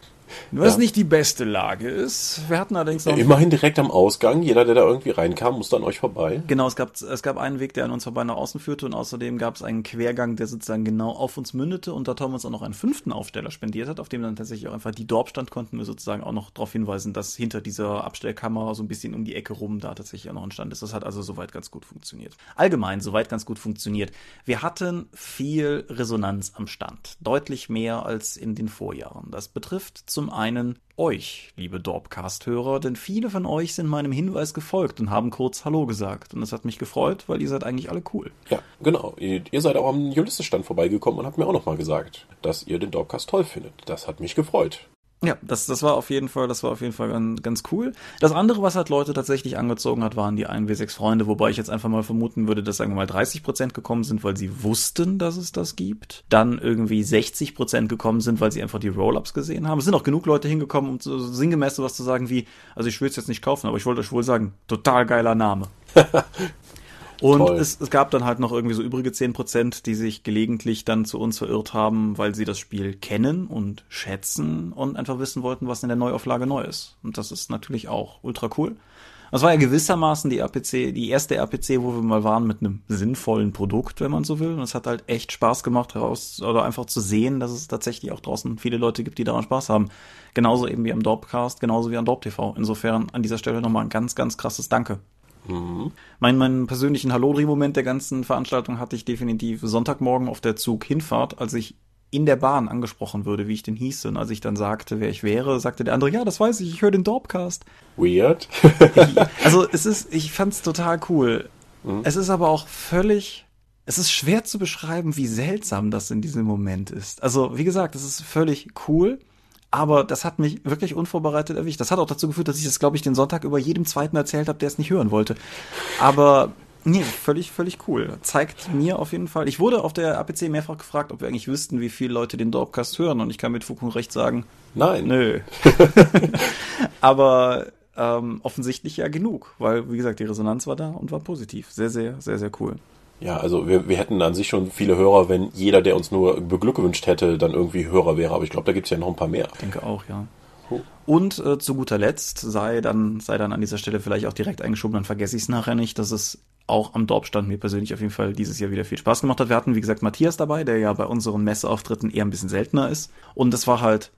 Was Ja. nicht die beste Lage ist. Wir hatten allerdings noch Immerhin direkt am Ausgang. Jeder, der da irgendwie reinkam, musste an euch vorbei. Genau, es gab, es gab einen Weg, der an uns vorbei nach außen führte und außerdem gab es einen Quergang, der sozusagen genau auf uns mündete und da Tom uns auch noch einen fünften Aufsteller spendiert hat, auf dem dann tatsächlich auch einfach die Dorp stand, konnten wir sozusagen auch noch darauf hinweisen, dass hinter dieser Abstellkammer so ein bisschen um die Ecke rum da tatsächlich auch noch ein Stand ist. Das hat also soweit ganz gut funktioniert. Allgemein soweit ganz gut funktioniert. Wir hatten viel Resonanz am Stand. Deutlich mehr als in den Vorjahren. Das betrifft zum einen euch, liebe Dorpcast-Hörer, denn viele von euch sind meinem Hinweis gefolgt und haben kurz Hallo gesagt. Und das hat mich gefreut, weil ihr seid eigentlich alle cool. Ja, genau. Ihr, seid auch am Ulysses-Stand vorbeigekommen und habt mir auch nochmal gesagt, dass ihr den Dorpcast toll findet. Das hat mich gefreut. Ja, das, das war auf jeden Fall, das war auf jeden Fall ganz, ganz cool. Das andere, was halt Leute tatsächlich angezogen hat, waren die 1W6 Freunde, wobei ich jetzt einfach mal vermuten würde, dass sagen wir mal 30 Prozent gekommen sind, weil sie wussten, dass es das gibt. Dann irgendwie 60 Prozent gekommen sind, weil sie einfach die Roll-Ups gesehen haben. Es sind auch genug Leute hingekommen, um so sinngemäß sowas zu sagen wie, also ich will es jetzt nicht kaufen, aber ich wollte euch wohl sagen, total geiler Name. [LAUGHS] Und es, es gab dann halt noch irgendwie so übrige 10%, die sich gelegentlich dann zu uns verirrt haben, weil sie das Spiel kennen und schätzen und einfach wissen wollten, was in der Neuauflage neu ist. Und das ist natürlich auch ultra cool. Das war ja gewissermaßen die RPC, die erste RPC, wo wir mal waren mit einem sinnvollen Produkt, wenn man so will. Und es hat halt echt Spaß gemacht, heraus oder einfach zu sehen, dass es tatsächlich auch draußen viele Leute gibt, die daran Spaß haben. Genauso eben wie am Dorpcast, genauso wie an Dorp TV. Insofern an dieser Stelle nochmal ein ganz, ganz krasses Danke. Mein, meinen persönlichen Hallodri-Moment der ganzen Veranstaltung hatte ich definitiv Sonntagmorgen auf der Zug-Hinfahrt, als ich in der Bahn angesprochen würde, wie ich denn hieße. Und als ich dann sagte, wer ich wäre, sagte der andere, ja, das weiß ich, ich höre den Dorpcast. Weird. Also es ist, ich fand's total cool. Es ist aber auch völlig, es ist schwer zu beschreiben, wie seltsam das in diesem Moment ist. Also wie gesagt, es ist völlig cool. Aber das hat mich wirklich unvorbereitet erwischt. Das hat auch dazu geführt, dass ich das, glaube ich, den Sonntag über jedem zweiten erzählt habe, der es nicht hören wollte. Aber nee, völlig, völlig cool. Zeigt mir auf jeden Fall. Ich wurde auf der APC mehrfach gefragt, ob wir eigentlich wüssten, wie viele Leute den Dorpcast hören. Und ich kann mit Fug und Recht sagen, Nein. Nö. [LAUGHS] Aber ähm, offensichtlich ja genug, weil, wie gesagt, die Resonanz war da und war positiv. Sehr, sehr, sehr, sehr cool. Ja, also wir, wir hätten an sich schon viele Hörer, wenn jeder, der uns nur beglückwünscht hätte, dann irgendwie Hörer wäre. Aber ich glaube, da gibt's ja noch ein paar mehr. Ich denke auch, ja. Und äh, zu guter Letzt sei dann, sei dann an dieser Stelle vielleicht auch direkt eingeschoben, dann vergesse ich es nachher nicht, dass es auch am Dorpstand mir persönlich auf jeden Fall dieses Jahr wieder viel Spaß gemacht hat. Wir hatten, wie gesagt, Matthias dabei, der ja bei unseren Messeauftritten eher ein bisschen seltener ist. Und das war halt,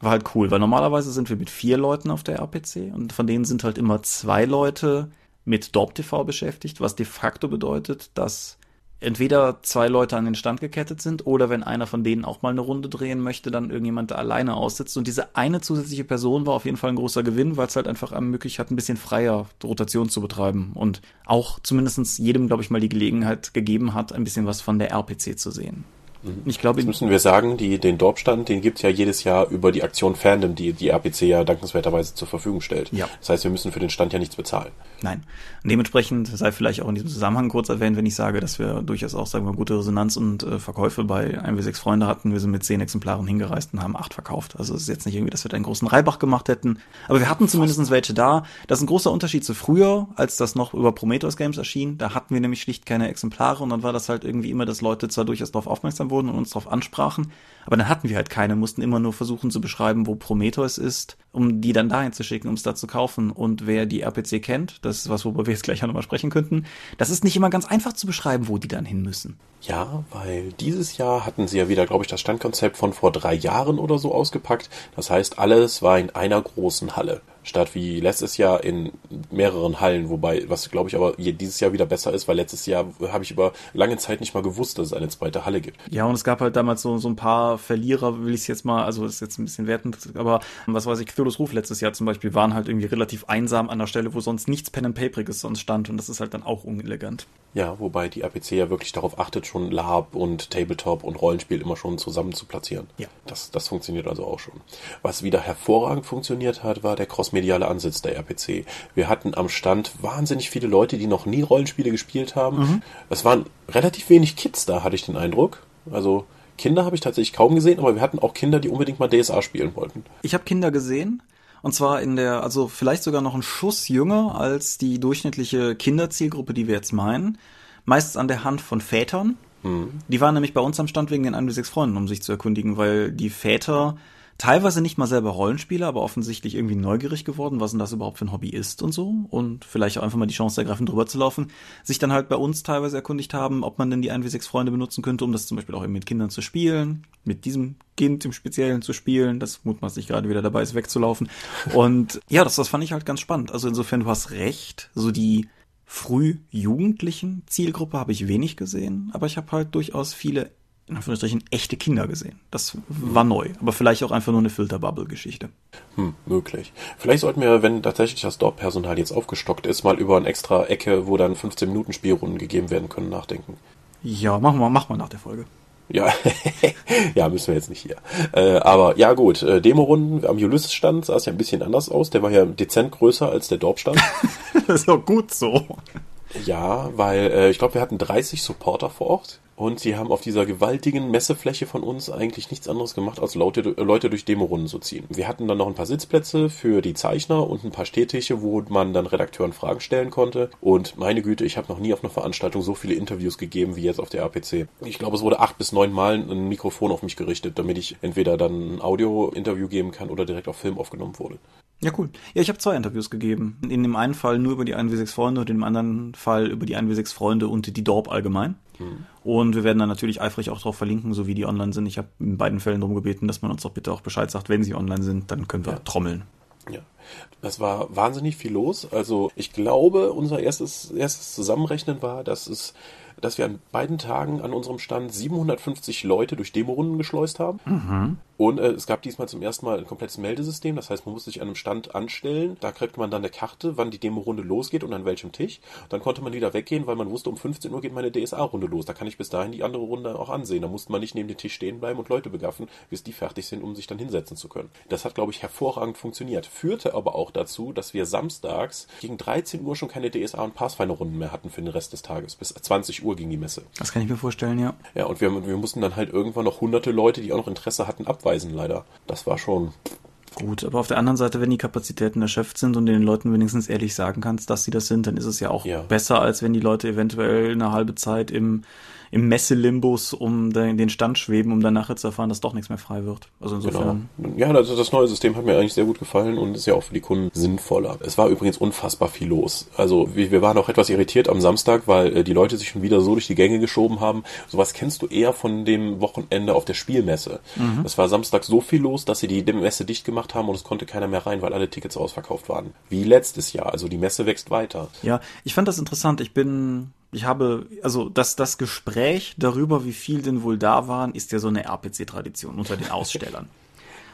war halt cool, weil normalerweise sind wir mit vier Leuten auf der RPC und von denen sind halt immer zwei Leute mit Dorp TV beschäftigt, was de facto bedeutet, dass entweder zwei Leute an den Stand gekettet sind oder wenn einer von denen auch mal eine Runde drehen möchte, dann irgendjemand da alleine aussitzt. Und diese eine zusätzliche Person war auf jeden Fall ein großer Gewinn, weil es halt einfach ermöglicht hat, ein bisschen freier Rotation zu betreiben und auch zumindestens jedem, glaube ich, mal die Gelegenheit gegeben hat, ein bisschen was von der RPC zu sehen. Ich glaube, Jetzt müssen wir sagen, die, den Dorpstand, den gibt's ja jedes Jahr über die Aktion Fandom, die die RPC ja dankenswerterweise zur Verfügung stellt. Ja. Das heißt, wir müssen für den Stand ja nichts bezahlen. Nein. Und dementsprechend sei vielleicht auch in diesem Zusammenhang kurz erwähnt, wenn ich sage, dass wir durchaus auch, sagen wir, gute Resonanz und äh, Verkäufe bei 1W6 Freunde hatten. Wir sind mit zehn Exemplaren hingereist und haben acht verkauft. Also es ist jetzt nicht irgendwie, dass wir da einen großen Reibach gemacht hätten. Aber wir hatten zumindest welche da. Das ist ein großer Unterschied zu früher, als das noch über Prometheus Games erschien. Da hatten wir nämlich schlicht keine Exemplare und dann war das halt irgendwie immer, dass Leute zwar durchaus darauf aufmerksam wurden und uns darauf ansprachen, aber dann hatten wir halt keine, mussten immer nur versuchen zu beschreiben, wo Prometheus ist, um die dann dahin zu schicken, um es da zu kaufen. Und wer die RPC kennt, das ist was, worüber wir jetzt gleich auch nochmal sprechen könnten, das ist nicht immer ganz einfach zu beschreiben, wo die dann hin müssen. Ja, weil dieses Jahr hatten sie ja wieder, glaube ich, das Standkonzept von vor drei Jahren oder so ausgepackt. Das heißt, alles war in einer großen Halle. Statt wie letztes Jahr in mehreren Hallen, wobei, was glaube ich aber dieses Jahr wieder besser ist, weil letztes Jahr habe ich über lange Zeit nicht mal gewusst, dass es eine zweite Halle gibt. Ja, und es gab halt damals so, so ein paar Verlierer, will ich es jetzt mal, also das ist jetzt ein bisschen wertend, aber was weiß ich, Cthulhu's Ruf letztes Jahr zum Beispiel waren halt irgendwie relativ einsam an der Stelle, wo sonst nichts Pen and Paperiges sonst stand und das ist halt dann auch unelegant. Ja, wobei die APC ja wirklich darauf achtet, schon Lab und Tabletop und Rollenspiel immer schon zusammen zu platzieren. Ja. Das, das funktioniert also auch schon. Was wieder hervorragend funktioniert hat, war der crossmediale Ansatz der RPC. Wir hatten am Stand wahnsinnig viele Leute, die noch nie Rollenspiele gespielt haben. Mhm. Es waren relativ wenig Kids da, hatte ich den Eindruck. Also Kinder habe ich tatsächlich kaum gesehen, aber wir hatten auch Kinder, die unbedingt mal DSA spielen wollten. Ich habe Kinder gesehen, und zwar in der, also vielleicht sogar noch einen Schuss jünger als die durchschnittliche Kinderzielgruppe, die wir jetzt meinen. Meistens an der Hand von Vätern. Mhm. Die waren nämlich bei uns am Stand wegen den 1 bis 6 Freunden, um sich zu erkundigen, weil die Väter teilweise nicht mal selber Rollenspieler, aber offensichtlich irgendwie neugierig geworden, was denn das überhaupt für ein Hobby ist und so. Und vielleicht auch einfach mal die Chance ergreifen, drüber zu laufen. Sich dann halt bei uns teilweise erkundigt haben, ob man denn die 1W6 Freunde benutzen könnte, um das zum Beispiel auch eben mit Kindern zu spielen. Mit diesem Kind im Speziellen zu spielen, das mutmaßlich gerade wieder dabei ist, wegzulaufen. Und ja, das, das fand ich halt ganz spannend. Also insofern, du hast recht, so die früh jugendlichen Zielgruppe habe ich wenig gesehen, aber ich habe halt durchaus viele in Anführungsstrichen echte Kinder gesehen. Das war neu, aber vielleicht auch einfach nur eine Filterbubble-Geschichte. Hm, möglich. Vielleicht sollten wir, wenn tatsächlich das Dorfpersonal jetzt aufgestockt ist, mal über eine extra Ecke, wo dann 15 Minuten Spielrunden gegeben werden können, nachdenken. Ja, machen wir, machen wir nach der Folge. Ja, [LAUGHS] ja, müssen wir jetzt nicht hier. Äh, aber ja gut, äh, Demo-Runden am Ulysses-Stand sah es ja ein bisschen anders aus. Der war ja dezent größer als der Dorp-Stand. [LAUGHS] das ist auch gut so. Ja, weil äh, ich glaube, wir hatten 30 Supporter vor Ort. Und sie haben auf dieser gewaltigen Messefläche von uns eigentlich nichts anderes gemacht, als Leute, Leute durch Demorunden zu ziehen. Wir hatten dann noch ein paar Sitzplätze für die Zeichner und ein paar Stehtische, wo man dann Redakteuren Fragen stellen konnte. Und meine Güte, ich habe noch nie auf einer Veranstaltung so viele Interviews gegeben wie jetzt auf der APC. Ich glaube, es wurde acht bis neun Mal ein Mikrofon auf mich gerichtet, damit ich entweder dann ein Audio-Interview geben kann oder direkt auf Film aufgenommen wurde. Ja, cool. Ja, ich habe zwei Interviews gegeben. In dem einen Fall nur über die 1W6 Freunde und in dem anderen Fall über die 1W6 Freunde und die Dorp allgemein. Mhm. Und wir werden dann natürlich eifrig auch darauf verlinken, so wie die online sind. Ich habe in beiden Fällen darum gebeten, dass man uns doch bitte auch Bescheid sagt, wenn sie online sind, dann können wir ja. trommeln. Ja, das war wahnsinnig viel los. Also ich glaube, unser erstes, erstes Zusammenrechnen war, dass es dass wir an beiden Tagen an unserem Stand 750 Leute durch Demorunden geschleust haben. Mhm. Und äh, es gab diesmal zum ersten Mal ein komplettes Meldesystem. Das heißt, man musste sich an einem Stand anstellen. Da kriegt man dann eine Karte, wann die Demo-Runde losgeht und an welchem Tisch. Dann konnte man wieder weggehen, weil man wusste, um 15 Uhr geht meine DSA-Runde los. Da kann ich bis dahin die andere Runde auch ansehen. Da musste man nicht neben dem Tisch stehen bleiben und Leute begaffen, bis die fertig sind, um sich dann hinsetzen zu können. Das hat, glaube ich, hervorragend funktioniert. Führte aber auch dazu, dass wir samstags gegen 13 Uhr schon keine DSA- und Pathfinder-Runden mehr hatten für den Rest des Tages. Bis 20 Uhr ging die Messe. Das kann ich mir vorstellen, ja. Ja, und wir, wir mussten dann halt irgendwann noch hunderte Leute, die auch noch Interesse hatten, abweisen abweisen, leider. Das war schon. Gut, aber auf der anderen Seite, wenn die Kapazitäten erschöpft sind und den Leuten wenigstens ehrlich sagen kannst, dass sie das sind, dann ist es ja auch ja. besser, als wenn die Leute eventuell eine halbe Zeit im im Messelimbus um den Stand schweben, um dann nachher zu erfahren, dass doch nichts mehr frei wird. Also insofern. Genau. Ja, also das neue System hat mir eigentlich sehr gut gefallen und ist ja auch für die Kunden sinnvoller. Es war übrigens unfassbar viel los. Also wir waren auch etwas irritiert am Samstag, weil äh, die Leute sich schon wieder so durch die Gänge geschoben haben. Sowas kennst du eher von dem Wochenende auf der Spielmesse. Mhm. Es war Samstag so viel los, dass sie die Messe dicht gemacht haben und es konnte keiner mehr rein, weil alle Tickets ausverkauft waren. Wie letztes Jahr. Also die Messe wächst weiter. Ja, ich fand das interessant. Ich bin ich habe, also das, das Gespräch darüber, wie viel denn wohl da waren, ist ja so eine RPC-Tradition unter den Ausstellern. [LAUGHS]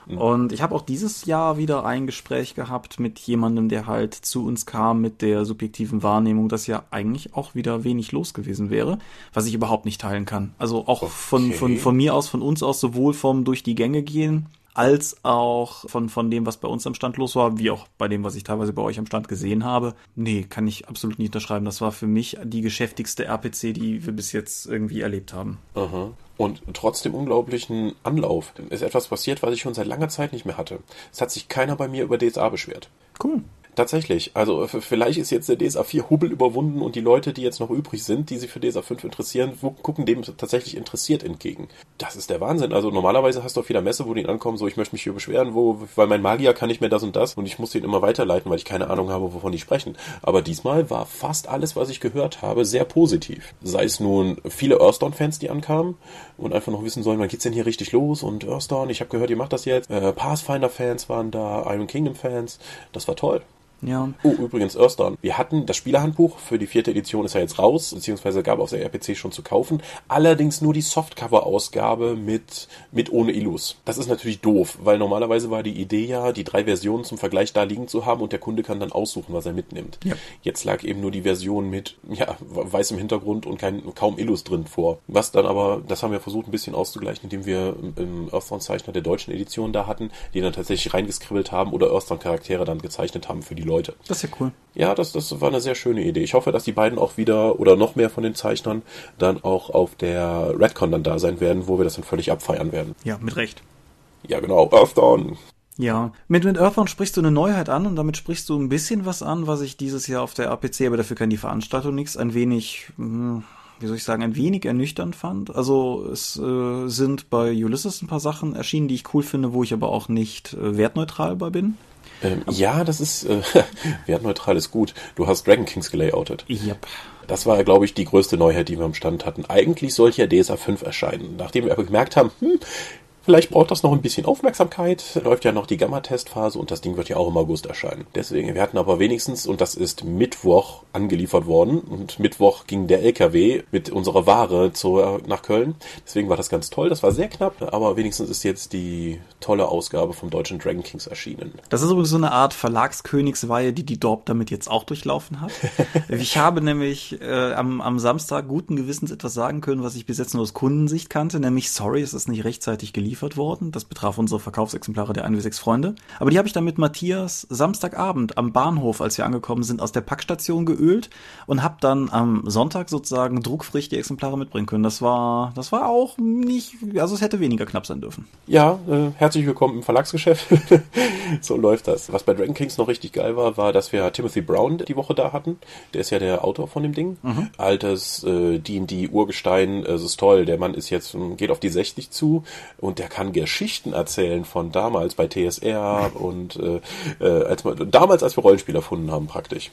Und ich habe auch dieses Jahr wieder ein Gespräch gehabt mit jemandem, der halt zu uns kam mit der subjektiven Wahrnehmung, dass ja eigentlich auch wieder wenig los gewesen wäre, was ich überhaupt nicht teilen kann. Also auch okay. von, von, von mir aus, von uns aus, sowohl vom durch die Gänge gehen, als auch von, von dem, was bei uns am Stand los war, wie auch bei dem, was ich teilweise bei euch am Stand gesehen habe. Nee, kann ich absolut nicht unterschreiben. Das war für mich die geschäftigste RPC, die wir bis jetzt irgendwie erlebt haben. Aha und trotzdem unglaublichen Anlauf. Ist etwas passiert, was ich schon seit langer Zeit nicht mehr hatte. Es hat sich keiner bei mir über DSA beschwert. Cool. Tatsächlich. Also vielleicht ist jetzt der DSA 4 Hubbel überwunden und die Leute, die jetzt noch übrig sind, die sich für DSA 5 interessieren, gucken dem tatsächlich interessiert entgegen. Das ist der Wahnsinn. Also normalerweise hast du auf jeder Messe, wo die ankommen, so ich möchte mich hier beschweren, wo, weil mein Magier kann nicht mehr das und das und ich muss den immer weiterleiten, weil ich keine Ahnung habe, wovon die sprechen. Aber diesmal war fast alles, was ich gehört habe, sehr positiv. Sei es nun viele Earthdawn-Fans, die ankamen und einfach noch wissen sollen, wann geht's denn hier richtig los und Earthdawn, ich habe gehört, ihr macht das jetzt. Äh, Pathfinder-Fans waren da, Iron Kingdom-Fans. Das war toll. Ja. Oh, übrigens, Earthdawn. Wir hatten das Spielerhandbuch für die vierte Edition ist ja jetzt raus, beziehungsweise gab auf der RPC schon zu kaufen. Allerdings nur die Softcover-Ausgabe mit, mit ohne Illus. Das ist natürlich doof, weil normalerweise war die Idee ja, die drei Versionen zum Vergleich da liegen zu haben und der Kunde kann dann aussuchen, was er mitnimmt. Ja. Jetzt lag eben nur die Version mit, ja, weißem Hintergrund und kein, kaum Illus drin vor. Was dann aber, das haben wir versucht ein bisschen auszugleichen, indem wir im Earthdawn-Zeichner der deutschen Edition da hatten, die dann tatsächlich reingeskribbelt haben oder Earthdawn-Charaktere dann gezeichnet haben für die Leute. Das ist ja cool. Ja, das, das war eine sehr schöne Idee. Ich hoffe, dass die beiden auch wieder oder noch mehr von den Zeichnern dann auch auf der Redcon dann da sein werden, wo wir das dann völlig abfeiern werden. Ja, mit Recht. Ja, genau. Earthdawn. Ja, mit, mit Earthbound sprichst du eine Neuheit an und damit sprichst du ein bisschen was an, was ich dieses Jahr auf der APC, aber dafür kann die Veranstaltung nichts, ein wenig, hm, wie soll ich sagen, ein wenig ernüchternd fand. Also es äh, sind bei Ulysses ein paar Sachen erschienen, die ich cool finde, wo ich aber auch nicht äh, wertneutral bei bin. Ähm, ja, das ist äh, [LAUGHS] wertneutral ist gut. Du hast Dragon Kings gelayoutet. Yep. Das war, glaube ich, die größte Neuheit, die wir am Stand hatten. Eigentlich sollte ja DSA 5 erscheinen. Nachdem wir aber gemerkt haben, hm, Vielleicht braucht das noch ein bisschen Aufmerksamkeit. Läuft ja noch die Gamma-Testphase und das Ding wird ja auch im August erscheinen. Deswegen, wir hatten aber wenigstens, und das ist Mittwoch angeliefert worden, und Mittwoch ging der LKW mit unserer Ware zu, nach Köln. Deswegen war das ganz toll. Das war sehr knapp, aber wenigstens ist jetzt die tolle Ausgabe vom deutschen Dragon Kings erschienen. Das ist übrigens so eine Art Verlagskönigsweihe, die die Dorp damit jetzt auch durchlaufen hat. [LAUGHS] ich habe nämlich äh, am, am Samstag guten Gewissens etwas sagen können, was ich bis jetzt nur aus Kundensicht kannte, nämlich sorry, es ist nicht rechtzeitig geliefert geliefert worden. Das betraf unsere Verkaufsexemplare der 1W6 Freunde. Aber die habe ich dann mit Matthias Samstagabend am Bahnhof, als wir angekommen sind, aus der Packstation geölt und habe dann am Sonntag sozusagen druckfrisch die Exemplare mitbringen können. Das war, das war auch nicht, also es hätte weniger knapp sein dürfen. Ja, äh, herzlich willkommen im Verlagsgeschäft. [LAUGHS] so läuft das. Was bei Dragon Kings noch richtig geil war, war, dass wir Timothy Brown die Woche da hatten. Der ist ja der Autor von dem Ding. Mhm. Altes äh, D&D Urgestein, äh, es ist toll. Der Mann ist jetzt, geht auf die 60 zu und der der kann Geschichten erzählen von damals bei TSR und äh, äh, als man, damals, als wir Rollenspiel erfunden haben, praktisch.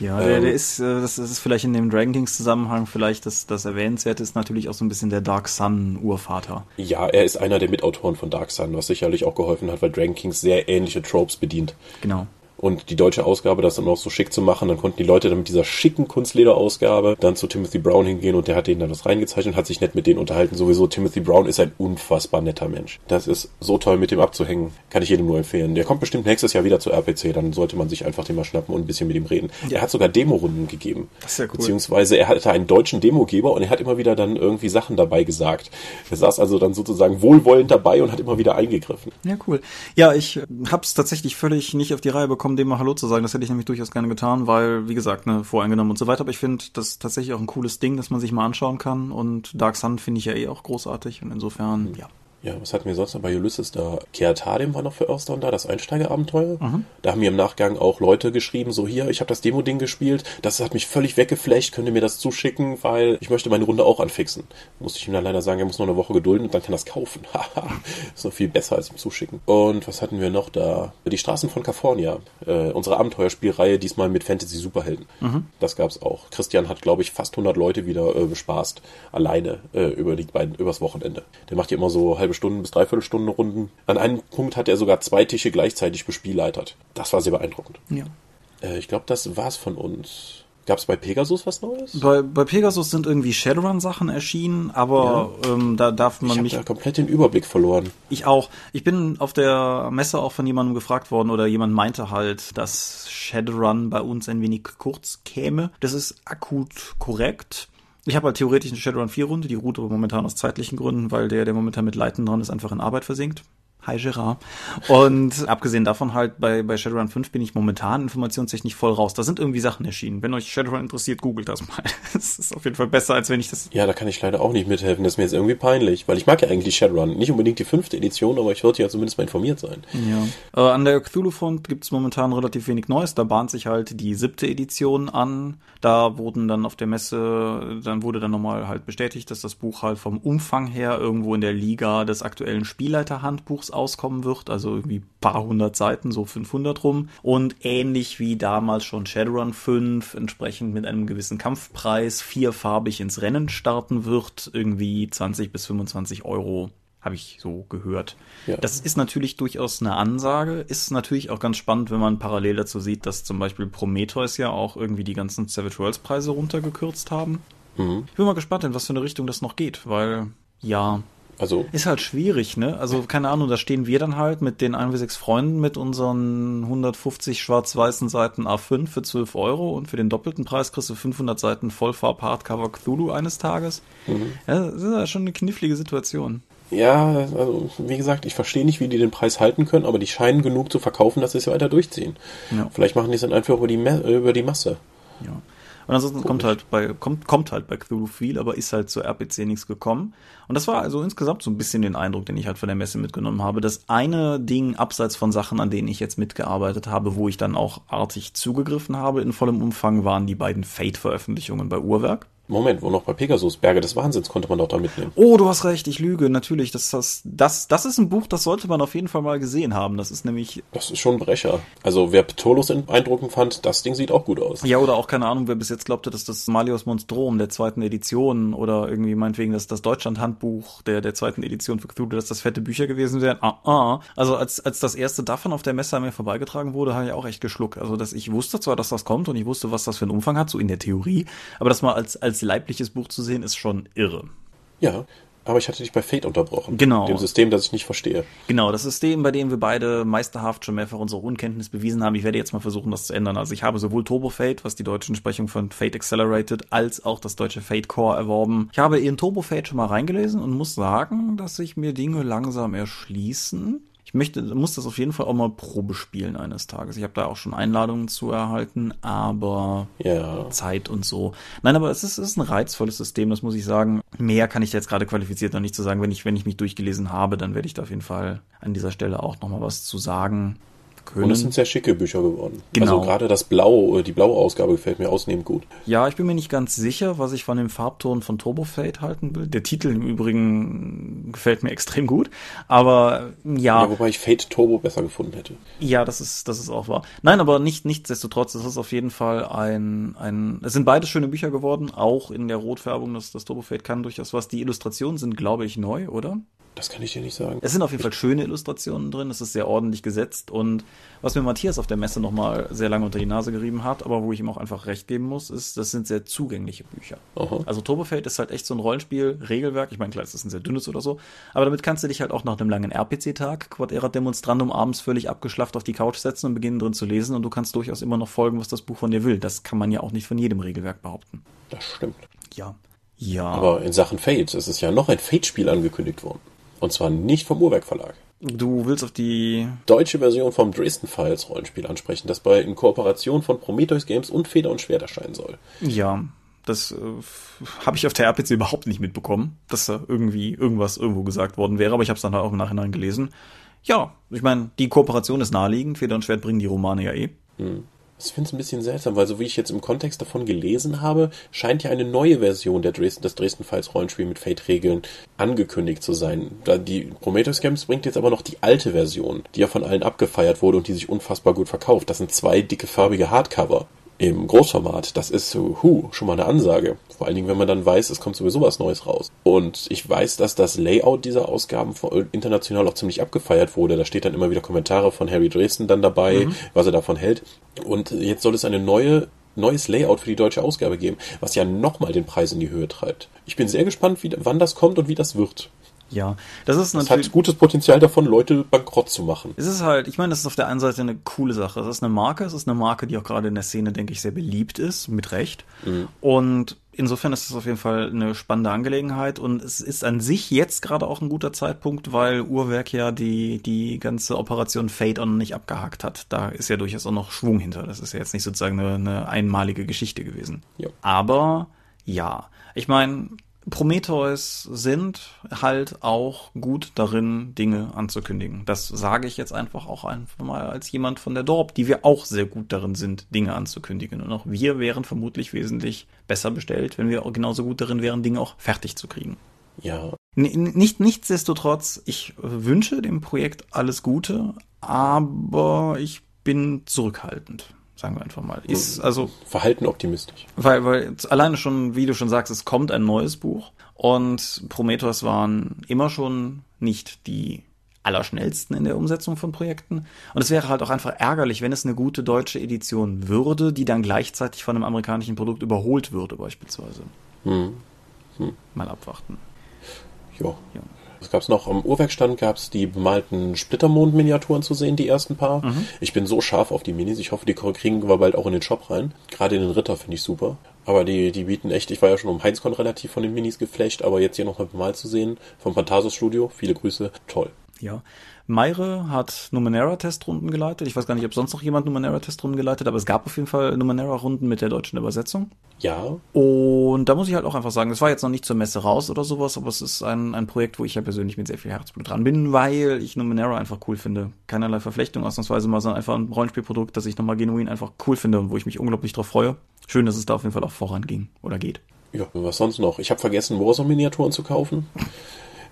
Ja, der, ähm, der ist, äh, das ist vielleicht in dem Dragon Kings Zusammenhang vielleicht das, das Erwähnenswerte ist natürlich auch so ein bisschen der Dark Sun Urvater. Ja, er ist einer der Mitautoren von Dark Sun, was sicherlich auch geholfen hat, weil Dragon Kings sehr ähnliche Tropes bedient. Genau und die deutsche Ausgabe das dann auch so schick zu machen. Dann konnten die Leute dann mit dieser schicken Kunstlederausgabe dann zu Timothy Brown hingehen und der hat denen dann das reingezeichnet und hat sich nett mit denen unterhalten. Sowieso Timothy Brown ist ein unfassbar netter Mensch. Das ist so toll mit dem abzuhängen. Kann ich jedem nur empfehlen. Der kommt bestimmt nächstes Jahr wieder zur RPC. Dann sollte man sich einfach den mal schnappen und ein bisschen mit ihm reden. Ja. Er hat sogar Demorunden gegeben. Das ist ja cool. Beziehungsweise er hatte einen deutschen Demogeber und er hat immer wieder dann irgendwie Sachen dabei gesagt. Er saß also dann sozusagen wohlwollend dabei und hat immer wieder eingegriffen. Ja, cool. Ja, ich hab's tatsächlich völlig nicht auf die Reihe bekommen, dem mal Hallo zu sagen das hätte ich nämlich durchaus gerne getan, weil, wie gesagt, ne, voreingenommen und so weiter. Aber ich finde das tatsächlich auch ein cooles Ding, das man sich mal anschauen kann. Und Dark Sun finde ich ja eh auch großartig. Und insofern, ja, ja, was hatten wir sonst noch bei Ulysses? Da Keatadem war noch für Earthdawn da, das Einsteigerabenteuer. Mhm. Da haben mir im Nachgang auch Leute geschrieben, so hier, ich habe das Demo-Ding gespielt, das hat mich völlig weggeflecht, könnt ihr mir das zuschicken, weil ich möchte meine Runde auch anfixen. Musste ich ihm dann leider sagen, er muss noch eine Woche gedulden und dann kann er das kaufen. [LAUGHS] Haha, ist noch viel besser als ihm zuschicken. Und was hatten wir noch da? Die Straßen von California, äh, unsere Abenteuerspielreihe, diesmal mit Fantasy-Superhelden. Mhm. Das gab's auch. Christian hat, glaube ich, fast 100 Leute wieder äh, bespaßt, alleine äh, über die beiden, übers Wochenende. Der macht ja immer so halbe Stunden bis dreiviertel Stunden Runden. An einem Punkt hat er sogar zwei Tische gleichzeitig bespielleitert. Das war sehr beeindruckend. Ja. Äh, ich glaube, das war's von uns. Gab es bei Pegasus was Neues? Bei, bei Pegasus sind irgendwie Shadowrun-Sachen erschienen, aber ja. ähm, da darf man ich mich. Ich habe komplett den Überblick verloren. Ich auch. Ich bin auf der Messe auch von jemandem gefragt worden oder jemand meinte halt, dass Shadowrun bei uns ein wenig kurz käme. Das ist akut korrekt. Ich habe halt theoretisch eine Shadowrun 4 Runde, die ruht aber momentan aus zeitlichen Gründen, weil der, der momentan mit Leiten dran ist, einfach in Arbeit versinkt. Hi Gerard. Und [LAUGHS] abgesehen davon halt, bei, bei Shadowrun 5 bin ich momentan informationstechnisch voll raus. Da sind irgendwie Sachen erschienen. Wenn euch Shadowrun interessiert, googelt das mal. [LAUGHS] Das ist auf jeden Fall besser, als wenn ich das... Ja, da kann ich leider auch nicht mithelfen. Das ist mir jetzt irgendwie peinlich, weil ich mag ja eigentlich Shadowrun. Nicht unbedingt die fünfte Edition, aber ich wollte ja zumindest mal informiert sein. Ja. Äh, an der Cthulhu-Front gibt's momentan relativ wenig Neues. Da bahnt sich halt die siebte Edition an. Da wurden dann auf der Messe, dann wurde dann nochmal halt bestätigt, dass das Buch halt vom Umfang her irgendwo in der Liga des aktuellen Spielleiterhandbuchs auskommen wird, also irgendwie paar hundert Seiten, so 500 rum. Und ähnlich wie damals schon Shadowrun 5, entsprechend mit einem gewissen Kampfpreis, vierfarbig ins Rennen starten wird, irgendwie 20 bis 25 Euro habe ich so gehört. Ja. Das ist natürlich durchaus eine Ansage. Ist natürlich auch ganz spannend, wenn man parallel dazu sieht, dass zum Beispiel Prometheus ja auch irgendwie die ganzen Savage Worlds Preise runtergekürzt haben. Mhm. Ich bin mal gespannt, in was für eine Richtung das noch geht, weil ja, also. Ist halt schwierig, ne? Also, keine Ahnung, da stehen wir dann halt mit den 1 bis 6 Freunden mit unseren 150 schwarz-weißen Seiten A5 für 12 Euro und für den doppelten Preis kriegst du 500 Seiten Vollfarb Hardcover Cthulhu eines Tages. Mhm. Ja, das ist ja schon eine knifflige Situation. Ja, also wie gesagt, ich verstehe nicht, wie die den Preis halten können, aber die scheinen genug zu verkaufen, dass sie es weiter durchziehen. Ja. Vielleicht machen die es dann einfach über die, über die Masse. Ja. Und ansonsten kommt halt bei, kommt, kommt halt bei Cthulhu viel, aber ist halt zur RPC nichts gekommen. Und das war also insgesamt so ein bisschen den Eindruck, den ich halt von der Messe mitgenommen habe. Das eine Ding, abseits von Sachen, an denen ich jetzt mitgearbeitet habe, wo ich dann auch artig zugegriffen habe in vollem Umfang, waren die beiden Fate-Veröffentlichungen bei Uhrwerk. Moment, wo noch bei Pegasus Berge des Wahnsinns konnte man doch da mitnehmen. Oh, du hast recht, ich lüge, natürlich. Das, das, das, das ist ein Buch, das sollte man auf jeden Fall mal gesehen haben. Das ist nämlich. Das ist schon ein Brecher. Also wer Ptolus beeindruckend fand, das Ding sieht auch gut aus. Ja, oder auch keine Ahnung, wer bis jetzt glaubte, dass das Malios Monstrom der zweiten Edition oder irgendwie meinetwegen das, das Deutschland-Handbuch der, der zweiten Edition für Cthulhu, dass das fette Bücher gewesen wären. Ah, ah. Also als, als das erste davon auf der Messe an mir vorbeigetragen wurde, habe ich auch echt geschluckt. Also dass ich wusste zwar, dass das kommt und ich wusste, was das für einen Umfang hat, so in der Theorie, aber das mal als, als leibliches Buch zu sehen, ist schon irre. Ja, aber ich hatte dich bei Fate unterbrochen. Genau. Dem System, das ich nicht verstehe. Genau, das System, bei dem wir beide meisterhaft schon mehrfach unsere Unkenntnis bewiesen haben. Ich werde jetzt mal versuchen, das zu ändern. Also ich habe sowohl Turbo Fate, was die deutsche Entsprechung von Fate Accelerated, als auch das deutsche Fate Core erworben. Ich habe in Turbo Fate schon mal reingelesen und muss sagen, dass sich mir Dinge langsam erschließen möchte, muss das auf jeden Fall auch mal Probe spielen eines Tages. Ich habe da auch schon Einladungen zu erhalten, aber ja. Zeit und so. Nein, aber es ist, es ist ein reizvolles System, das muss ich sagen. Mehr kann ich jetzt gerade qualifiziert noch nicht zu sagen. Wenn ich, wenn ich mich durchgelesen habe, dann werde ich da auf jeden Fall an dieser Stelle auch nochmal was zu sagen können. Und es sind sehr schicke Bücher geworden. Genau. Also gerade das Blau, äh, die blaue Ausgabe gefällt mir ausnehmend gut. Ja, ich bin mir nicht ganz sicher, was ich von dem Farbton von Turbo Fate halten will. Der Titel im Übrigen gefällt mir extrem gut. Aber ja. ja. Wobei ich Fate Turbo besser gefunden hätte. Ja, das ist, das ist auch wahr. Nein, aber nicht, nichtsdestotrotz, es ist auf jeden Fall ein, ein, es sind beide schöne Bücher geworden, auch in der Rotfärbung, das, das Turbo Fate kann durchaus was. Die Illustrationen sind, glaube ich, neu, oder? Das kann ich dir nicht sagen. Es sind auf jeden Fall schöne Illustrationen drin, es ist sehr ordentlich gesetzt und was mir Matthias auf der Messe nochmal sehr lange unter die Nase gerieben hat, aber wo ich ihm auch einfach recht geben muss, ist, das sind sehr zugängliche Bücher. Aha. Also Turbofate ist halt echt so ein Rollenspiel, Regelwerk, ich meine, klar, es ist ein sehr dünnes oder so, aber damit kannst du dich halt auch nach einem langen RPC-Tag, Quad Era Demonstrandum, abends völlig abgeschlafft auf die Couch setzen und beginnen drin zu lesen und du kannst durchaus immer noch folgen, was das Buch von dir will. Das kann man ja auch nicht von jedem Regelwerk behaupten. Das stimmt. Ja. Ja. Aber in Sachen Fate, es ist ja noch ein Fate-Spiel angekündigt worden. Und zwar nicht vom Uhrwerk Verlag. Du willst auf die deutsche Version vom Dresden Files Rollenspiel ansprechen, das bei in Kooperation von Prometheus Games und Feder und Schwert erscheinen soll. Ja, das äh, habe ich auf der RPC überhaupt nicht mitbekommen, dass da irgendwie irgendwas irgendwo gesagt worden wäre, aber ich habe es dann auch im Nachhinein gelesen. Ja, ich meine, die Kooperation ist naheliegend. Feder und Schwert bringen die Romane ja eh. Hm. Ich finde es ein bisschen seltsam, weil so wie ich jetzt im Kontext davon gelesen habe, scheint ja eine neue Version der Dresden, des Dresden Files Rollenspiel mit Fate-Regeln angekündigt zu sein. Da die Prometheus Games bringt jetzt aber noch die alte Version, die ja von allen abgefeiert wurde und die sich unfassbar gut verkauft. Das sind zwei dicke farbige Hardcover im Großformat. Das ist so, hu, schon mal eine Ansage. Vor allen Dingen, wenn man dann weiß, es kommt sowieso was Neues raus. Und ich weiß, dass das Layout dieser Ausgaben international auch ziemlich abgefeiert wurde. Da steht dann immer wieder Kommentare von Harry Dresden dann dabei, mhm. was er davon hält. Und jetzt soll es eine neue neues Layout für die deutsche Ausgabe geben, was ja nochmal den Preis in die Höhe treibt. Ich bin sehr gespannt, wie, wann das kommt und wie das wird. Ja, das ist Das natürlich. hat gutes Potenzial davon, Leute bankrott zu machen. Es ist halt, ich meine, das ist auf der einen Seite eine coole Sache. Es ist eine Marke, es ist eine Marke, die auch gerade in der Szene, denke ich, sehr beliebt ist, mit Recht. Und insofern ist es auf jeden Fall eine spannende Angelegenheit und es ist an sich jetzt gerade auch ein guter Zeitpunkt, weil Uhrwerk ja die, die ganze Operation Fade On nicht abgehakt hat. Da ist ja durchaus auch noch Schwung hinter. Das ist ja jetzt nicht sozusagen eine, eine einmalige Geschichte gewesen. Ja. Aber ja, ich meine, Prometheus sind halt auch gut darin, Dinge anzukündigen. Das sage ich jetzt einfach auch einfach mal als jemand von der Dorp, die wir auch sehr gut darin sind, Dinge anzukündigen. Und auch wir wären vermutlich wesentlich besser bestellt, wenn wir genauso gut darin wären, Dinge auch fertig zu kriegen. Ja, N nicht, nichtsdestotrotz, ich wünsche dem Projekt alles Gute, aber ich bin zurückhaltend, sagen wir einfach mal. Ist also Verhalten optimistisch. weil, weil alleine schon, wie du schon sagst, es kommt ein neues Buch und Prometheus waren immer schon nicht die allerschnellsten in der Umsetzung von Projekten. Und es wäre halt auch einfach ärgerlich, wenn es eine gute deutsche Edition würde, die dann gleichzeitig von einem amerikanischen Produkt überholt würde, beispielsweise. Hm. Mal abwarten. Ja. Ja. Was gab's noch? Am Uhrwerkstand gab's die bemalten Splittermond-Miniaturen zu sehen, die ersten paar. Ich bin so scharf auf die Minis. Ich hoffe, die kriegen wir bald auch in den Shop rein. Gerade den Ritter finde ich super. Aber die, die bieten echt, ich war ja schon um Heinzcon relativ von den Minis geflasht, aber jetzt hier nochmal bemalt zu sehen, vom Phantasus Studio, viele Grüße, toll. Ja. Meire hat Numenera-Testrunden geleitet. Ich weiß gar nicht, ob sonst noch jemand Numenera-Testrunden geleitet, aber es gab auf jeden Fall Numenera-Runden mit der deutschen Übersetzung. Ja, Und da muss ich halt auch einfach sagen, das war jetzt noch nicht zur Messe raus oder sowas, aber es ist ein, ein Projekt, wo ich ja persönlich mit sehr viel Herzblut dran bin, weil ich Numenera einfach cool finde. Keinerlei Verflechtung ausnahmsweise mal, sondern einfach ein Rollenspielprodukt, das ich nochmal genuin einfach cool finde und wo ich mich unglaublich drauf freue. Schön, dass es da auf jeden Fall auch voranging oder geht. ja, was sonst noch? Ich habe vergessen, Warzone-Miniaturen zu kaufen.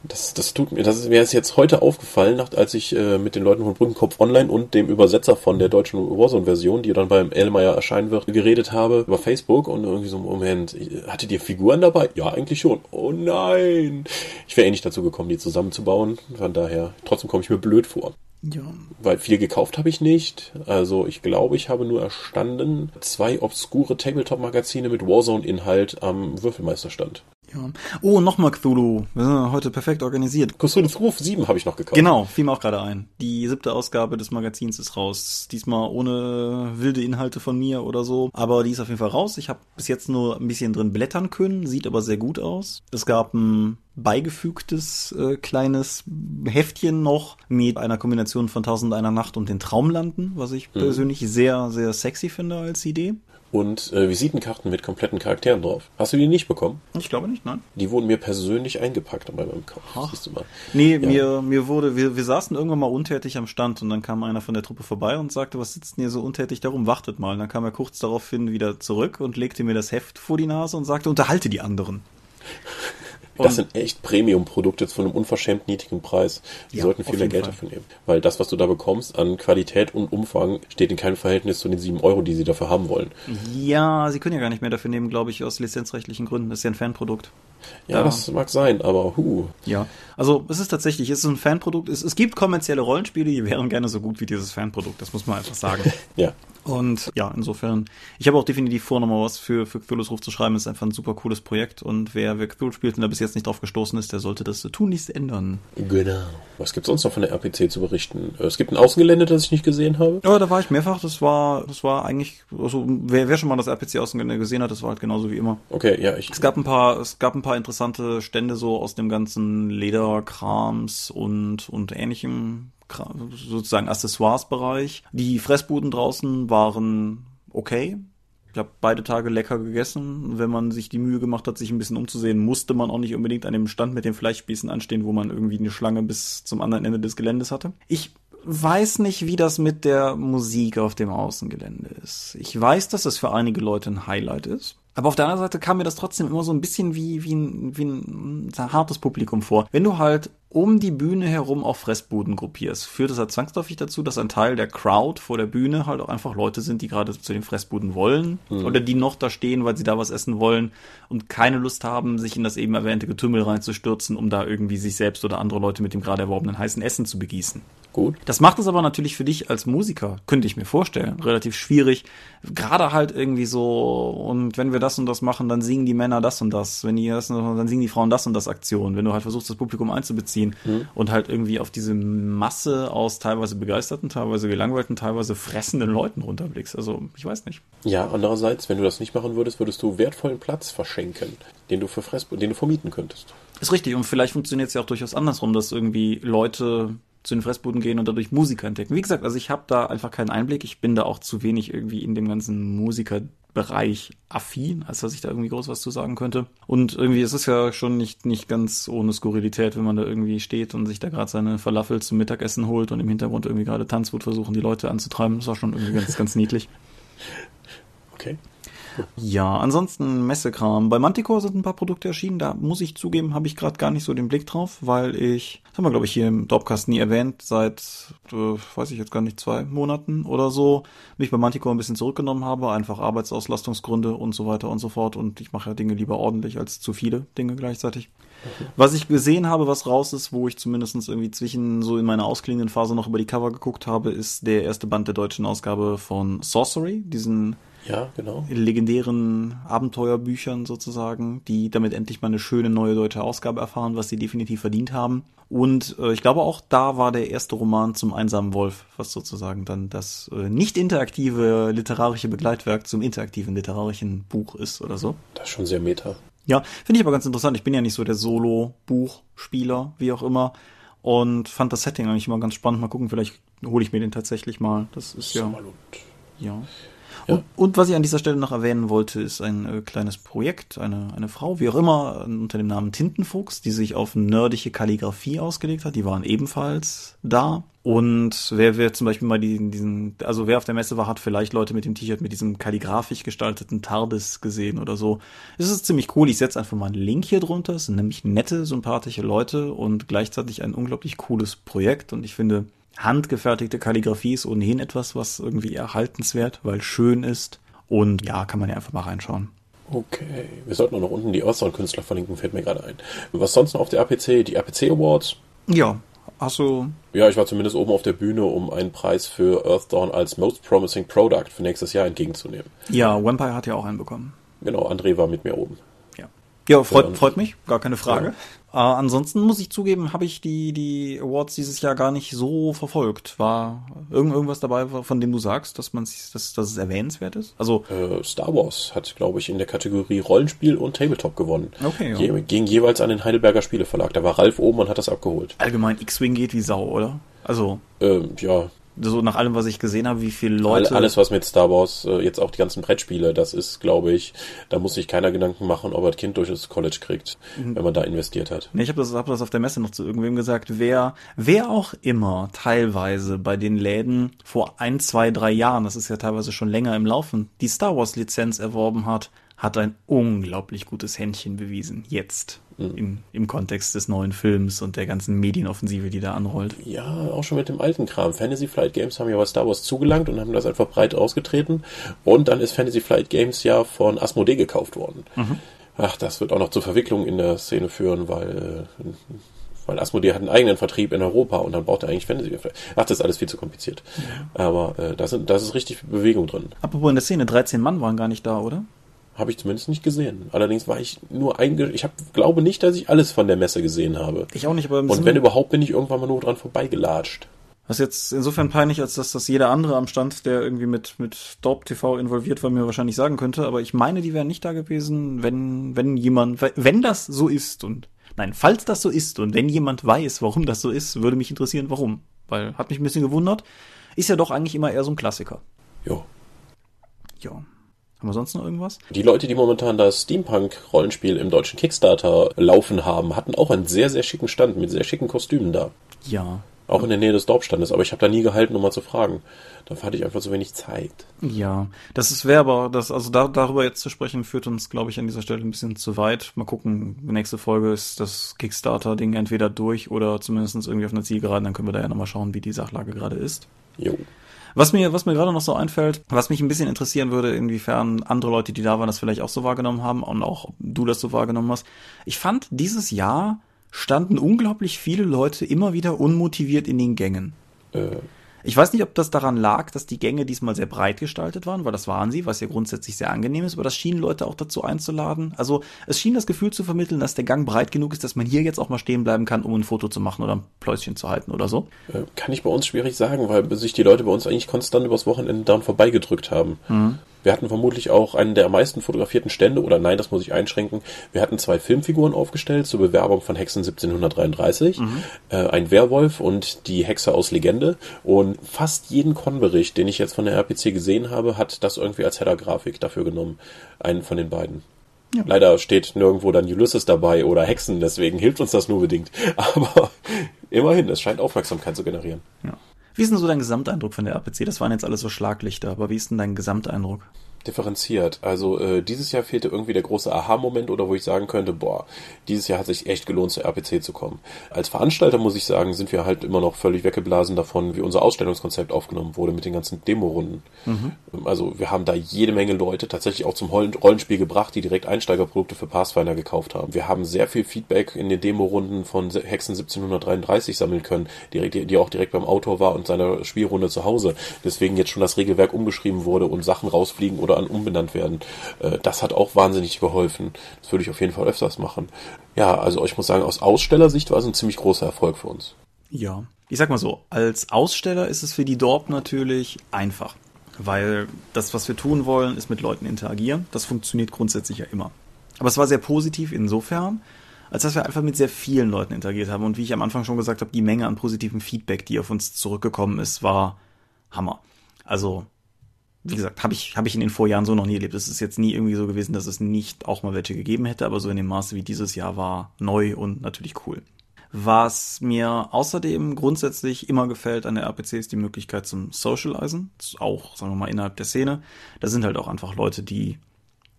Das, das tut mir, das ist mir ist jetzt heute aufgefallen, als ich äh, mit den Leuten von Brückenkopf Online und dem Übersetzer von der deutschen Warzone-Version, die dann beim Elmeier erscheinen wird, geredet habe über Facebook und irgendwie so, Moment, hattet ihr Figuren dabei? Ja, eigentlich schon. Oh nein! Ich wäre eh nicht dazu gekommen, die zusammenzubauen. Von daher, trotzdem komme ich mir blöd vor. Ja. Weil viel gekauft habe ich nicht. Also ich glaube, ich habe nur erstanden zwei obskure Tabletop-Magazine mit Warzone-Inhalt am Würfelmeisterstand. Ja. Oh, nochmal Cthulhu. Wir sind heute perfekt organisiert. Cthulhu's Ruf 7 habe ich noch gekauft. Genau, fiel mir auch gerade ein. Die siebte Ausgabe des Magazins ist raus. Diesmal ohne wilde Inhalte von mir oder so. Aber die ist auf jeden Fall raus. Ich habe bis jetzt nur ein bisschen drin blättern können, sieht aber sehr gut aus. Es gab ein beigefügtes äh, kleines Heftchen noch mit einer Kombination von Tausend einer Nacht und den Traumlanden, was ich persönlich sehr, sehr sexy finde als Idee. Und äh, Visitenkarten mit kompletten Charakteren drauf. Hast du die nicht bekommen? Ich glaube nicht, nein. Die wurden mir persönlich eingepackt bei meinem Kauf. Ach. Siehst du mal. Nee, Ja. mir, mir wurde, wir, wir saßen irgendwann mal untätig am Stand und dann kam einer von der Truppe vorbei und sagte, was sitzt denn ihr so untätig darum, wartet mal. Und dann kam er kurz daraufhin wieder zurück und legte mir das Heft vor die Nase und sagte, unterhalte die anderen. Das sind echt Premium-Produkte zu einem unfaschämt niedrigen Preis. Die Ja, sollten viel mehr Geld Fall. dafür nehmen. Weil das, was du da bekommst an Qualität und Umfang, steht in keinem Verhältnis zu den 7 Euro, die sie dafür haben wollen. Ja, sie können ja gar nicht mehr dafür nehmen, glaube ich, aus lizenzrechtlichen Gründen. Das ist ja ein Fanprodukt. Ja, Ja. das mag sein, aber hu. Ja, also es ist tatsächlich, es ist ein Fanprodukt. Es, es gibt kommerzielle Rollenspiele, die wären gerne so gut wie dieses Fanprodukt. Das muss man einfach sagen. [LAUGHS] Ja. Und ja, insofern, ich habe auch definitiv vor, nochmal was für, für Cthulhu's Ruf zu schreiben. ist einfach ein super cooles Projekt. Und wer, wer Cthulhu spielt und da bis jetzt nicht drauf gestoßen ist, der sollte das tunlichst ändern. Genau. Was gibt's sonst noch von der RPC zu berichten? Äh, Es gibt ein Außengelände, das ich nicht gesehen habe. Ja, da war ich mehrfach. Das war, das war eigentlich, also wer, wer schon mal das RPC-Außengelände gesehen hat, das war halt genauso wie immer. Okay, ja, ich. Es gab ein paar, es gab ein paar interessante Stände so aus dem ganzen Lederkrams und, und ähnlichem, sozusagen Accessoires-Bereich. Die Fressbuden draußen waren okay. Ich habe beide Tage lecker gegessen. Wenn man sich die Mühe gemacht hat, sich ein bisschen umzusehen, musste man auch nicht unbedingt an dem Stand mit den Fleischspießen anstehen, wo man irgendwie eine Schlange bis zum anderen Ende des Geländes hatte. Ich weiß nicht, wie das mit der Musik auf dem Außengelände ist. Ich weiß, dass das für einige Leute ein Highlight ist. Aber auf der anderen Seite kam mir das trotzdem immer so ein bisschen wie, wie, ein, wie ein, ein hartes Publikum vor. Wenn du halt um die Bühne herum auch Fressbuden gruppierst, führt es halt zwangsläufig dazu, dass ein Teil der Crowd vor der Bühne halt auch einfach Leute sind, die gerade zu den Fressbuden wollen mhm. oder die noch da stehen, weil sie da was essen wollen und keine Lust haben, sich in das eben erwähnte Getümmel reinzustürzen, um da irgendwie sich selbst oder andere Leute mit dem gerade erworbenen heißen Essen zu begießen. Gut. Das macht es aber natürlich für dich als Musiker, könnte ich mir vorstellen, relativ schwierig. Gerade halt irgendwie so, und wenn wir das und das machen, dann singen die Männer das und das. Wenn die das, dann singen die Frauen das und das Aktion. Wenn du halt versuchst, das Publikum einzubeziehen mhm. und halt irgendwie auf diese Masse aus teilweise begeisterten, teilweise gelangweilten, teilweise fressenden Leuten runterblickst. Also, ich weiß nicht. Ja, andererseits, wenn du das nicht machen würdest, würdest du wertvollen Platz verschenken, den du für Fress, den du vermieten könntest. Ist richtig. Und vielleicht funktioniert es ja auch durchaus andersrum, dass irgendwie Leute zu den Fressbuden gehen und dadurch Musiker entdecken. Wie gesagt, also ich habe da einfach keinen Einblick. Ich bin da auch zu wenig irgendwie in dem ganzen Musikerbereich affin, als dass ich da irgendwie groß was zu sagen könnte. Und irgendwie ist es ja schon nicht, nicht ganz ohne Skurrilität, wenn man da irgendwie steht und sich da gerade seine Falafel zum Mittagessen holt und im Hintergrund irgendwie gerade Tanzwut versuchen, die Leute anzutreiben. Das war schon irgendwie ganz, ganz niedlich. [LAUGHS] Okay. Ja, ansonsten Messekram. Bei Manticore sind ein paar Produkte erschienen. Da muss ich zugeben, habe ich gerade gar nicht so den Blick drauf, weil ich, das haben wir glaube ich hier im Dropcast nie erwähnt, seit, äh, weiß ich jetzt gar nicht, zwei Monaten oder so, mich bei Manticore ein bisschen zurückgenommen habe. Einfach Arbeitsauslastungsgründe und so weiter und so fort. Und ich mache ja Dinge lieber ordentlich als zu viele Dinge gleichzeitig. Was ich gesehen habe, was raus ist, wo ich zumindest irgendwie zwischen so in meiner ausklingenden Phase noch über die Cover geguckt habe, ist der erste Band der deutschen Ausgabe von Sorcery, diesen ja, genau. legendären Abenteuerbüchern sozusagen, die damit endlich mal eine schöne neue deutsche Ausgabe erfahren, was sie definitiv verdient haben. Und äh, ich glaube auch da war der erste Roman zum einsamen Wolf, was sozusagen dann das äh, nicht interaktive literarische Begleitwerk zum interaktiven literarischen Buch ist oder so. Das ist schon sehr meta. Ja, finde ich aber ganz interessant. Ich bin ja nicht so der Solo-Buchspieler, wie auch immer. Und fand das Setting eigentlich immer ganz spannend. Mal gucken, vielleicht hole ich mir den tatsächlich mal. Das ist ja. Ja. Und, und, was ich an dieser Stelle noch erwähnen wollte, ist ein äh, kleines Projekt, eine, eine Frau, wie auch immer, unter dem Namen Tintenfuchs, die sich auf nerdische Kalligrafie ausgelegt hat. Die waren ebenfalls da. Und wer, wer zum Beispiel mal die, diesen, also wer auf der Messe war, hat vielleicht Leute mit dem T-Shirt mit diesem kalligrafisch gestalteten TARDIS gesehen oder so. Es ist ziemlich cool. Ich setze einfach mal einen Link hier drunter. Es sind nämlich nette, sympathische Leute und gleichzeitig ein unglaublich cooles Projekt. Und ich finde, handgefertigte Kalligrafie ist ohnehin etwas, was irgendwie erhaltenswert, weil schön ist. Und ja, kann man ja einfach mal reinschauen. Okay, wir sollten auch noch unten die Auswahlkünstler verlinken, fällt mir gerade ein. Was sonst noch auf der APC? Die APC Awards? Ja, hast du... Ja, ich war zumindest oben auf der Bühne, um einen Preis für Earthdawn als Most Promising Product für nächstes Jahr entgegenzunehmen. Ja, Vampire hat ja auch einen bekommen. Genau, André war mit mir oben. Ja, ja freut, freut mich, gar keine Frage. Ja. Äh, ansonsten muss ich zugeben, habe ich die, die Awards dieses Jahr gar nicht so verfolgt. War irgend, irgendwas dabei, von dem du sagst, dass man dass, dass es erwähnenswert ist? Also äh, Star Wars hat, glaube ich, in der Kategorie Rollenspiel und Tabletop gewonnen. Okay. Ja. Je, ging jeweils an den Heidelberger Spieleverlag. Da war Ralf oben und hat das abgeholt. Allgemein X-Wing geht wie Sau, oder? Also. Ähm, ja, so nach allem, was ich gesehen habe, wie viele Leute. Alles, was mit Star Wars, äh, jetzt auch die ganzen Brettspiele, das ist, glaube ich, da muss sich keiner Gedanken machen, ob er das Kind durch das College kriegt, mhm. wenn man da investiert hat. Nee, ich habe das, hab das auf der Messe noch zu irgendwem gesagt, wer, wer auch immer teilweise bei den Läden vor ein, zwei, drei Jahren, das ist ja teilweise schon länger im Laufen, die Star Wars Lizenz erworben hat, hat ein unglaublich gutes Händchen bewiesen. Jetzt. Mhm. Im, Im Kontext des neuen Films und der ganzen Medienoffensive, die da anrollt. Ja, auch schon mit dem alten Kram. Fantasy Flight Games haben ja bei Star Wars zugelangt und haben das einfach breit ausgetreten. Und dann ist Fantasy Flight Games ja von Asmodee gekauft worden. Mhm. Ach, das wird auch noch zu Verwicklungen in der Szene führen, weil, äh, weil Asmodee hat einen eigenen Vertrieb in Europa und dann braucht er eigentlich Fantasy. Ach, das ist alles viel zu kompliziert. Ja. Aber äh, da, sind, da ist richtig Bewegung drin. Apropos in der Szene, 13 Mann waren gar nicht da, oder? Habe ich zumindest nicht gesehen. Allerdings war ich nur einge... Ich hab, glaube nicht, dass ich alles von der Messe gesehen habe. Ich auch nicht, aber... Und wenn überhaupt, bin ich irgendwann mal nur dran vorbeigelatscht. Was jetzt insofern peinlich, als dass das jeder andere am Stand, der irgendwie mit, mit Dorp TV involviert war, mir wahrscheinlich sagen könnte. Aber ich meine, die wären nicht da gewesen, wenn, wenn jemand, wenn das so ist und, nein, falls das so ist und wenn jemand weiß, warum das so ist, würde mich interessieren, warum. Weil, hat mich ein bisschen gewundert. Ist ja doch eigentlich immer eher so ein Klassiker. Jo. Ja. Haben wir sonst noch irgendwas? Die Leute, die momentan das Steampunk-Rollenspiel im deutschen Kickstarter laufen haben, hatten auch einen sehr, sehr schicken Stand mit sehr schicken Kostümen da. Ja. Auch in der Nähe des Dorfstandes, aber ich habe da nie gehalten, um mal zu fragen. Da hatte ich einfach zu wenig Zeit. Ja, das ist wäre aber, das, also da, darüber jetzt zu sprechen, führt uns, glaube ich, an dieser Stelle ein bisschen zu weit. Mal gucken, nächste Folge ist das Kickstarter-Ding entweder durch oder zumindest irgendwie auf einer Zielgeraden, dann können wir da ja nochmal schauen, wie die Sachlage gerade ist. Jo. Was mir, was mir gerade noch so einfällt, was mich ein bisschen interessieren würde, inwiefern andere Leute, die da waren, das vielleicht auch so wahrgenommen haben und auch du das so wahrgenommen hast. Ich fand, dieses Jahr standen unglaublich viele Leute immer wieder unmotiviert in den Gängen. Äh, Ich weiß nicht, ob das daran lag, dass die Gänge diesmal sehr breit gestaltet waren, weil das waren sie, was ja grundsätzlich sehr angenehm ist, aber das schien Leute auch dazu einzuladen. Also es schien das Gefühl zu vermitteln, dass der Gang breit genug ist, dass man hier jetzt auch mal stehen bleiben kann, um ein Foto zu machen oder ein Pläuschen zu halten oder so. äh, kann ich bei uns schwierig sagen, weil sich die Leute bei uns eigentlich konstant übers Wochenende daran vorbeigedrückt haben. Wir hatten vermutlich auch einen der am meisten fotografierten Stände, oder nein, das muss ich einschränken. Wir hatten zwei Filmfiguren aufgestellt zur Bewerbung von Hexen 1733, äh, ein Werwolf und die Hexe aus Legende. Und fast jeden Con-Bericht, den ich jetzt von der RPC gesehen habe, hat das irgendwie als Header-Grafik dafür genommen. Einen von den beiden. Ja. Leider steht nirgendwo dann Ulysses dabei oder Hexen, deswegen hilft uns das nur bedingt. [LAUGHS] Aber immerhin, es scheint Aufmerksamkeit zu generieren. Ja. Wie ist denn so dein Gesamteindruck von der RPC? Das waren jetzt alles so Schlaglichter, aber wie ist denn dein Gesamteindruck? Differenziert. Also äh, dieses Jahr fehlte irgendwie der große Aha-Moment oder wo ich sagen könnte, boah, dieses Jahr hat sich echt gelohnt, zur RPC zu kommen. Als Veranstalter muss ich sagen, sind wir halt immer noch völlig weggeblasen davon, wie unser Ausstellungskonzept aufgenommen wurde mit den ganzen Demorunden. Also wir haben da jede Menge Leute tatsächlich auch zum Rollen- Rollenspiel gebracht, die direkt Einsteigerprodukte für Pathfinder gekauft haben. Wir haben sehr viel Feedback in den Demorunden von Hexen 1733 sammeln können, direkt, die auch direkt beim Autor war und seiner Spielrunde zu Hause. Deswegen jetzt schon das Regelwerk umgeschrieben wurde und Sachen rausfliegen oder an umbenannt werden. Äh, Das hat auch wahnsinnig geholfen. Das würde ich auf jeden Fall öfters machen. Ja, also ich muss sagen, aus Ausstellersicht war es ein ziemlich großer Erfolg für uns. Ja. Ich sag mal so, als Aussteller ist es für die Dorp natürlich einfach. Weil das, was wir tun wollen, ist mit Leuten interagieren. Das funktioniert grundsätzlich ja immer. Aber es war sehr positiv insofern, als dass wir einfach mit sehr vielen Leuten interagiert haben. Und wie ich am Anfang schon gesagt habe, die Menge an positivem Feedback, die auf uns zurückgekommen ist, war Hammer. Also, wie gesagt, habe ich, hab ich in den Vorjahren so noch nie erlebt. Es ist jetzt nie irgendwie so gewesen, dass es nicht auch mal welche gegeben hätte, aber so in dem Maße wie dieses Jahr war neu und natürlich cool. Was mir außerdem grundsätzlich immer gefällt an der RPC ist die Möglichkeit zum Socializen, auch, sagen wir mal, innerhalb der Szene. Da sind halt auch einfach Leute, die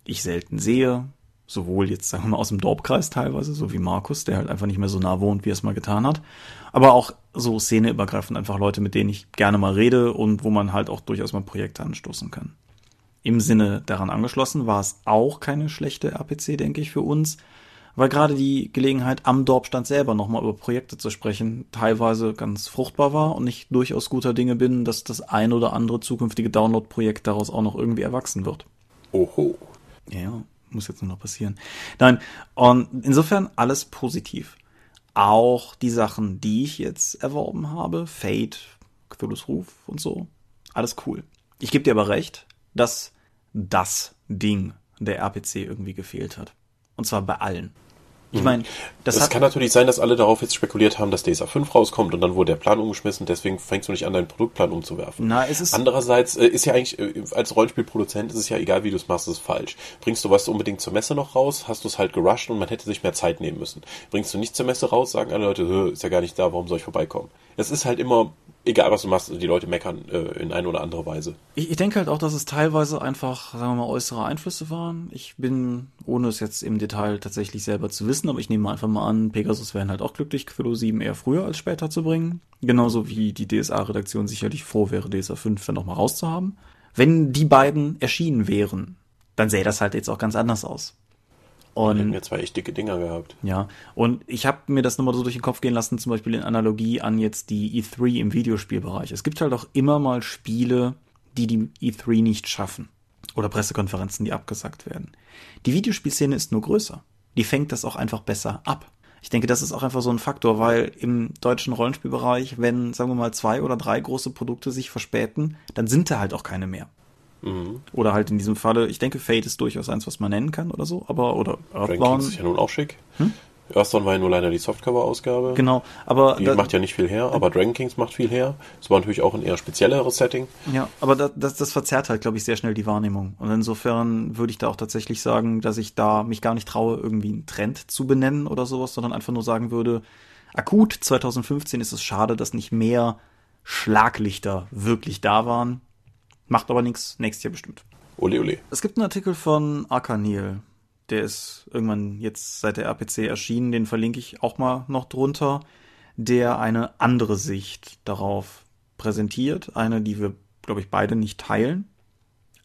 ich selten sehe, sowohl jetzt, sagen wir mal, aus dem Dorpkreis teilweise, so wie Markus, der halt einfach nicht mehr so nah wohnt, wie er es mal getan hat, aber auch so szeneübergreifend einfach Leute, mit denen ich gerne mal rede und wo man halt auch durchaus mal Projekte anstoßen kann. Im Sinne daran angeschlossen war es auch keine schlechte RPC, denke ich, für uns, weil gerade die Gelegenheit am Dorpstand selber nochmal über Projekte zu sprechen teilweise ganz fruchtbar war und ich durchaus guter Dinge bin, dass das ein oder andere zukünftige Download-Projekt daraus auch noch irgendwie erwachsen wird. Oho. Ja, muss jetzt nur noch passieren. Nein, und insofern alles positiv. Auch die Sachen, die ich jetzt erworben habe, Fate, Cthulhu's Ruf und so, alles cool. Ich gebe dir aber recht, dass das Ding der RPC irgendwie gefehlt hat. Und zwar bei allen. Ich meine, das Es kann natürlich sein, dass alle darauf jetzt spekuliert haben, dass DSA 5 rauskommt und dann wurde der Plan umgeschmissen, deswegen fängst du nicht an, deinen Produktplan umzuwerfen. Na, es ist Andererseits äh, ist ja eigentlich, äh, als Rollenspielproduzent ist es ja egal, wie du es machst, es ist falsch. Bringst du was unbedingt zur Messe noch raus, hast du es halt gerusht und man hätte sich mehr Zeit nehmen müssen. Bringst du nicht zur Messe raus, sagen alle Leute, "Hö, ist ja gar nicht da, warum soll ich vorbeikommen? Es ist halt immer, egal was du machst, die Leute meckern äh, in eine oder andere Weise. Ich, ich denke halt auch, dass es teilweise einfach, sagen wir mal, äußere Einflüsse waren. Ich bin, ohne es jetzt im Detail tatsächlich selber zu wissen, aber ich nehme einfach mal an, Pegasus wären halt auch glücklich, Quillo 7 eher früher als später zu bringen. Genauso wie die DSA-Redaktion sicherlich froh wäre, DSA 5 dann nochmal rauszuhaben. Wenn die beiden erschienen wären, dann sähe das halt jetzt auch ganz anders aus. Wir hätten Und ja zwei echt dicke Dinger gehabt. ja, und ich habe mir das nochmal so durch den Kopf gehen lassen, zum Beispiel in Analogie an jetzt die E3 im Videospielbereich. Es gibt halt auch immer mal Spiele, die die E3 nicht schaffen. Oder Pressekonferenzen, die abgesagt werden. Die Videospielszene ist nur größer. Die fängt das auch einfach besser ab. Ich denke, das ist auch einfach so ein Faktor, weil im deutschen Rollenspielbereich, wenn, sagen wir mal, zwei oder drei große Produkte sich verspäten, dann sind da halt auch keine mehr. Mhm. Oder halt in diesem Falle, ich denke, Fate ist durchaus eins, was man nennen kann oder so, aber, oder Dragon Earthbound. Kings ist ja nun auch schick. Earthbound war ja nur leider die Softcover-Ausgabe. Genau, aber Die da- macht ja nicht viel her, aber Dragon Kings macht viel her. Es war natürlich auch ein eher spezielleres Setting. Ja, aber das, das, das verzerrt halt, glaube ich, sehr schnell die Wahrnehmung. Und insofern würde ich da auch tatsächlich sagen, dass ich da mich gar nicht traue, irgendwie einen Trend zu benennen oder sowas, sondern einfach nur sagen würde, akut 2015 ist es schade, dass nicht mehr Schlaglichter wirklich da waren. Macht aber nichts, nächstes Jahr bestimmt. Ole, ole. Es gibt einen Artikel von Arkanil, der ist irgendwann jetzt seit der RPC erschienen, den verlinke ich auch mal noch drunter, der eine andere Sicht darauf präsentiert, eine, die wir, glaube ich, beide nicht teilen,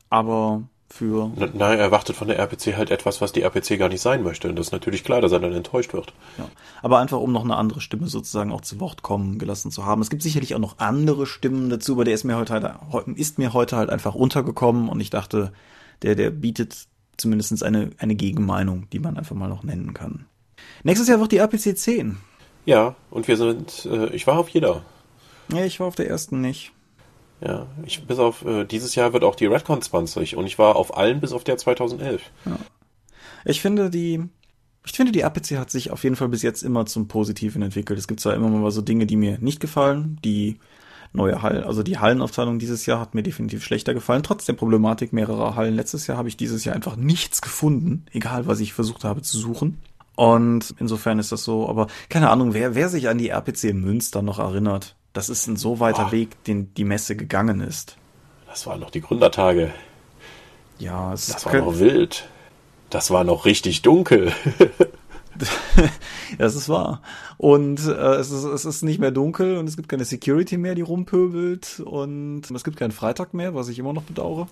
aber für. Nein, er erwartet von der RPC halt etwas, was die RPC gar nicht sein möchte. Und das ist natürlich klar, dass er dann enttäuscht wird. Ja. Aber einfach, um noch eine andere Stimme sozusagen auch zu Wort kommen gelassen zu haben. Es gibt sicherlich auch noch andere Stimmen dazu, aber der ist mir heute halt, ist mir heute halt einfach untergekommen und ich dachte, der, der bietet zumindest eine, eine Gegenmeinung, die man einfach mal noch nennen kann. Nächstes Jahr wird die RPC 10. Ja, und wir sind, äh, ich war auf jeder. Ja, ich war auf der ersten nicht. Ja, ich, bis auf äh, dieses Jahr wird auch die Redcon 20 und ich war auf allen bis auf der 2011. Ja. Ich finde die, ich finde die RPC hat sich auf jeden Fall bis jetzt immer zum Positiven entwickelt. Es gibt zwar immer mal so Dinge, die mir nicht gefallen, die neue Hallen, also die Hallenaufteilung dieses Jahr hat mir definitiv schlechter gefallen, trotz der Problematik mehrerer Hallen. Letztes Jahr habe ich dieses Jahr einfach nichts gefunden, egal was ich versucht habe zu suchen. Und insofern ist das so, aber keine Ahnung, wer, wer sich an die RPC Münster noch erinnert, das ist ein so weiter oh. Weg, den die Messe gegangen ist. Das waren noch die Gründertage. Ja, es das war noch wild. Das war noch richtig dunkel. [LAUGHS] [LAUGHS] das ist wahr. Und äh, es, ist, es ist nicht mehr dunkel und es gibt keine Security mehr, die rumpöbelt und es gibt keinen Freitag mehr, was ich immer noch bedauere.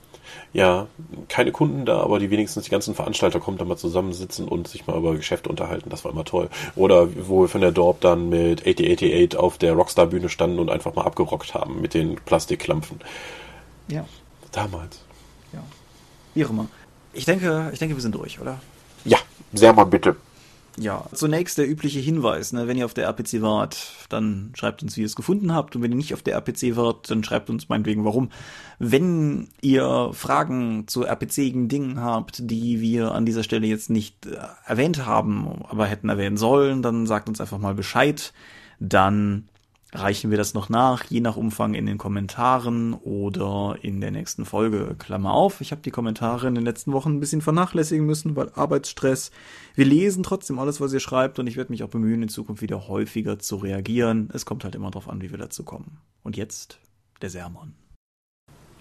Ja, keine Kunden da, aber die wenigstens die ganzen Veranstalter kommen da mal zusammensitzen und sich mal über Geschäfte unterhalten. Das war immer toll. Oder wo wir von der Dorp dann mit 8088 auf der Rockstar-Bühne standen und einfach mal abgerockt haben mit den Plastikklampfen. Ja. Damals. Ja. Wie auch immer. Ich denke, ich denke, wir sind durch, oder? Ja, sehr mal bitte. Ja, zunächst der übliche Hinweis, ne, wenn ihr auf der RPC wart, dann schreibt uns, wie ihr es gefunden habt. Und wenn ihr nicht auf der RPC wart, dann schreibt uns meinetwegen, warum. Wenn ihr Fragen zu RPCigen Dingen habt, die wir an dieser Stelle jetzt nicht äh, erwähnt haben, aber hätten erwähnen sollen, dann sagt uns einfach mal Bescheid. Dann reichen wir das noch nach, je nach Umfang in den Kommentaren oder in der nächsten Folge. Klammer auf, ich habe die Kommentare in den letzten Wochen ein bisschen vernachlässigen müssen, weil Arbeitsstress. Wir lesen trotzdem alles, was ihr schreibt und ich werde mich auch bemühen, in Zukunft wieder häufiger zu reagieren. Es kommt halt immer darauf an, wie wir dazu kommen. Und jetzt der Sermon.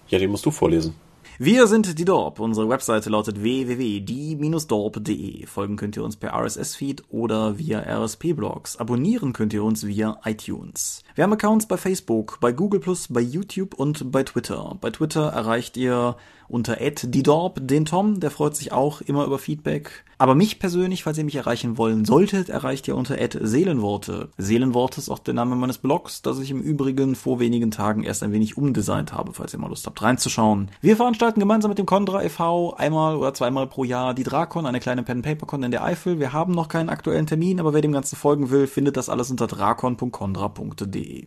Ja, den musst du vorlesen. Wir sind die Dorp. Unsere Webseite lautet www.die-dorp.de. Folgen könnt ihr uns per RSS-Feed oder via RSP-Blogs. Abonnieren könnt ihr uns via iTunes. Wir haben Accounts bei Facebook, bei Google+, bei YouTube und bei Twitter. Bei Twitter erreicht ihr unter @die_dorp den Tom, der freut sich auch immer über Feedback. Aber mich persönlich, falls ihr mich erreichen wollen solltet, erreicht ihr unter @seelenworte. Seelenworte ist auch der Name meines Blogs, das ich im Übrigen vor wenigen Tagen erst ein wenig umdesignt habe, falls ihr mal Lust habt reinzuschauen. Wir veranstalten gemeinsam mit dem Condra e.V. einmal oder zweimal pro Jahr die Drakon, eine kleine Pen Paper Con in der Eifel. Wir haben noch keinen aktuellen Termin, aber wer dem Ganzen folgen will, findet das alles unter drakon.condra.de.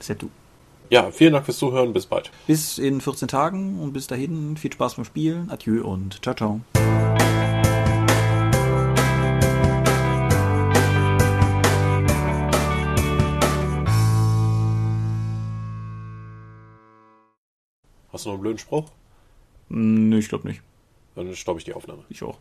Tout. Ja, vielen Dank fürs Zuhören. Bis bald. Bis in 14 Tagen und bis dahin viel Spaß beim Spielen. Adieu und ciao, ciao. Hast du noch einen blöden Spruch? Hm, nee, ich glaube nicht. Dann stoppe ich die Aufnahme. Ich auch.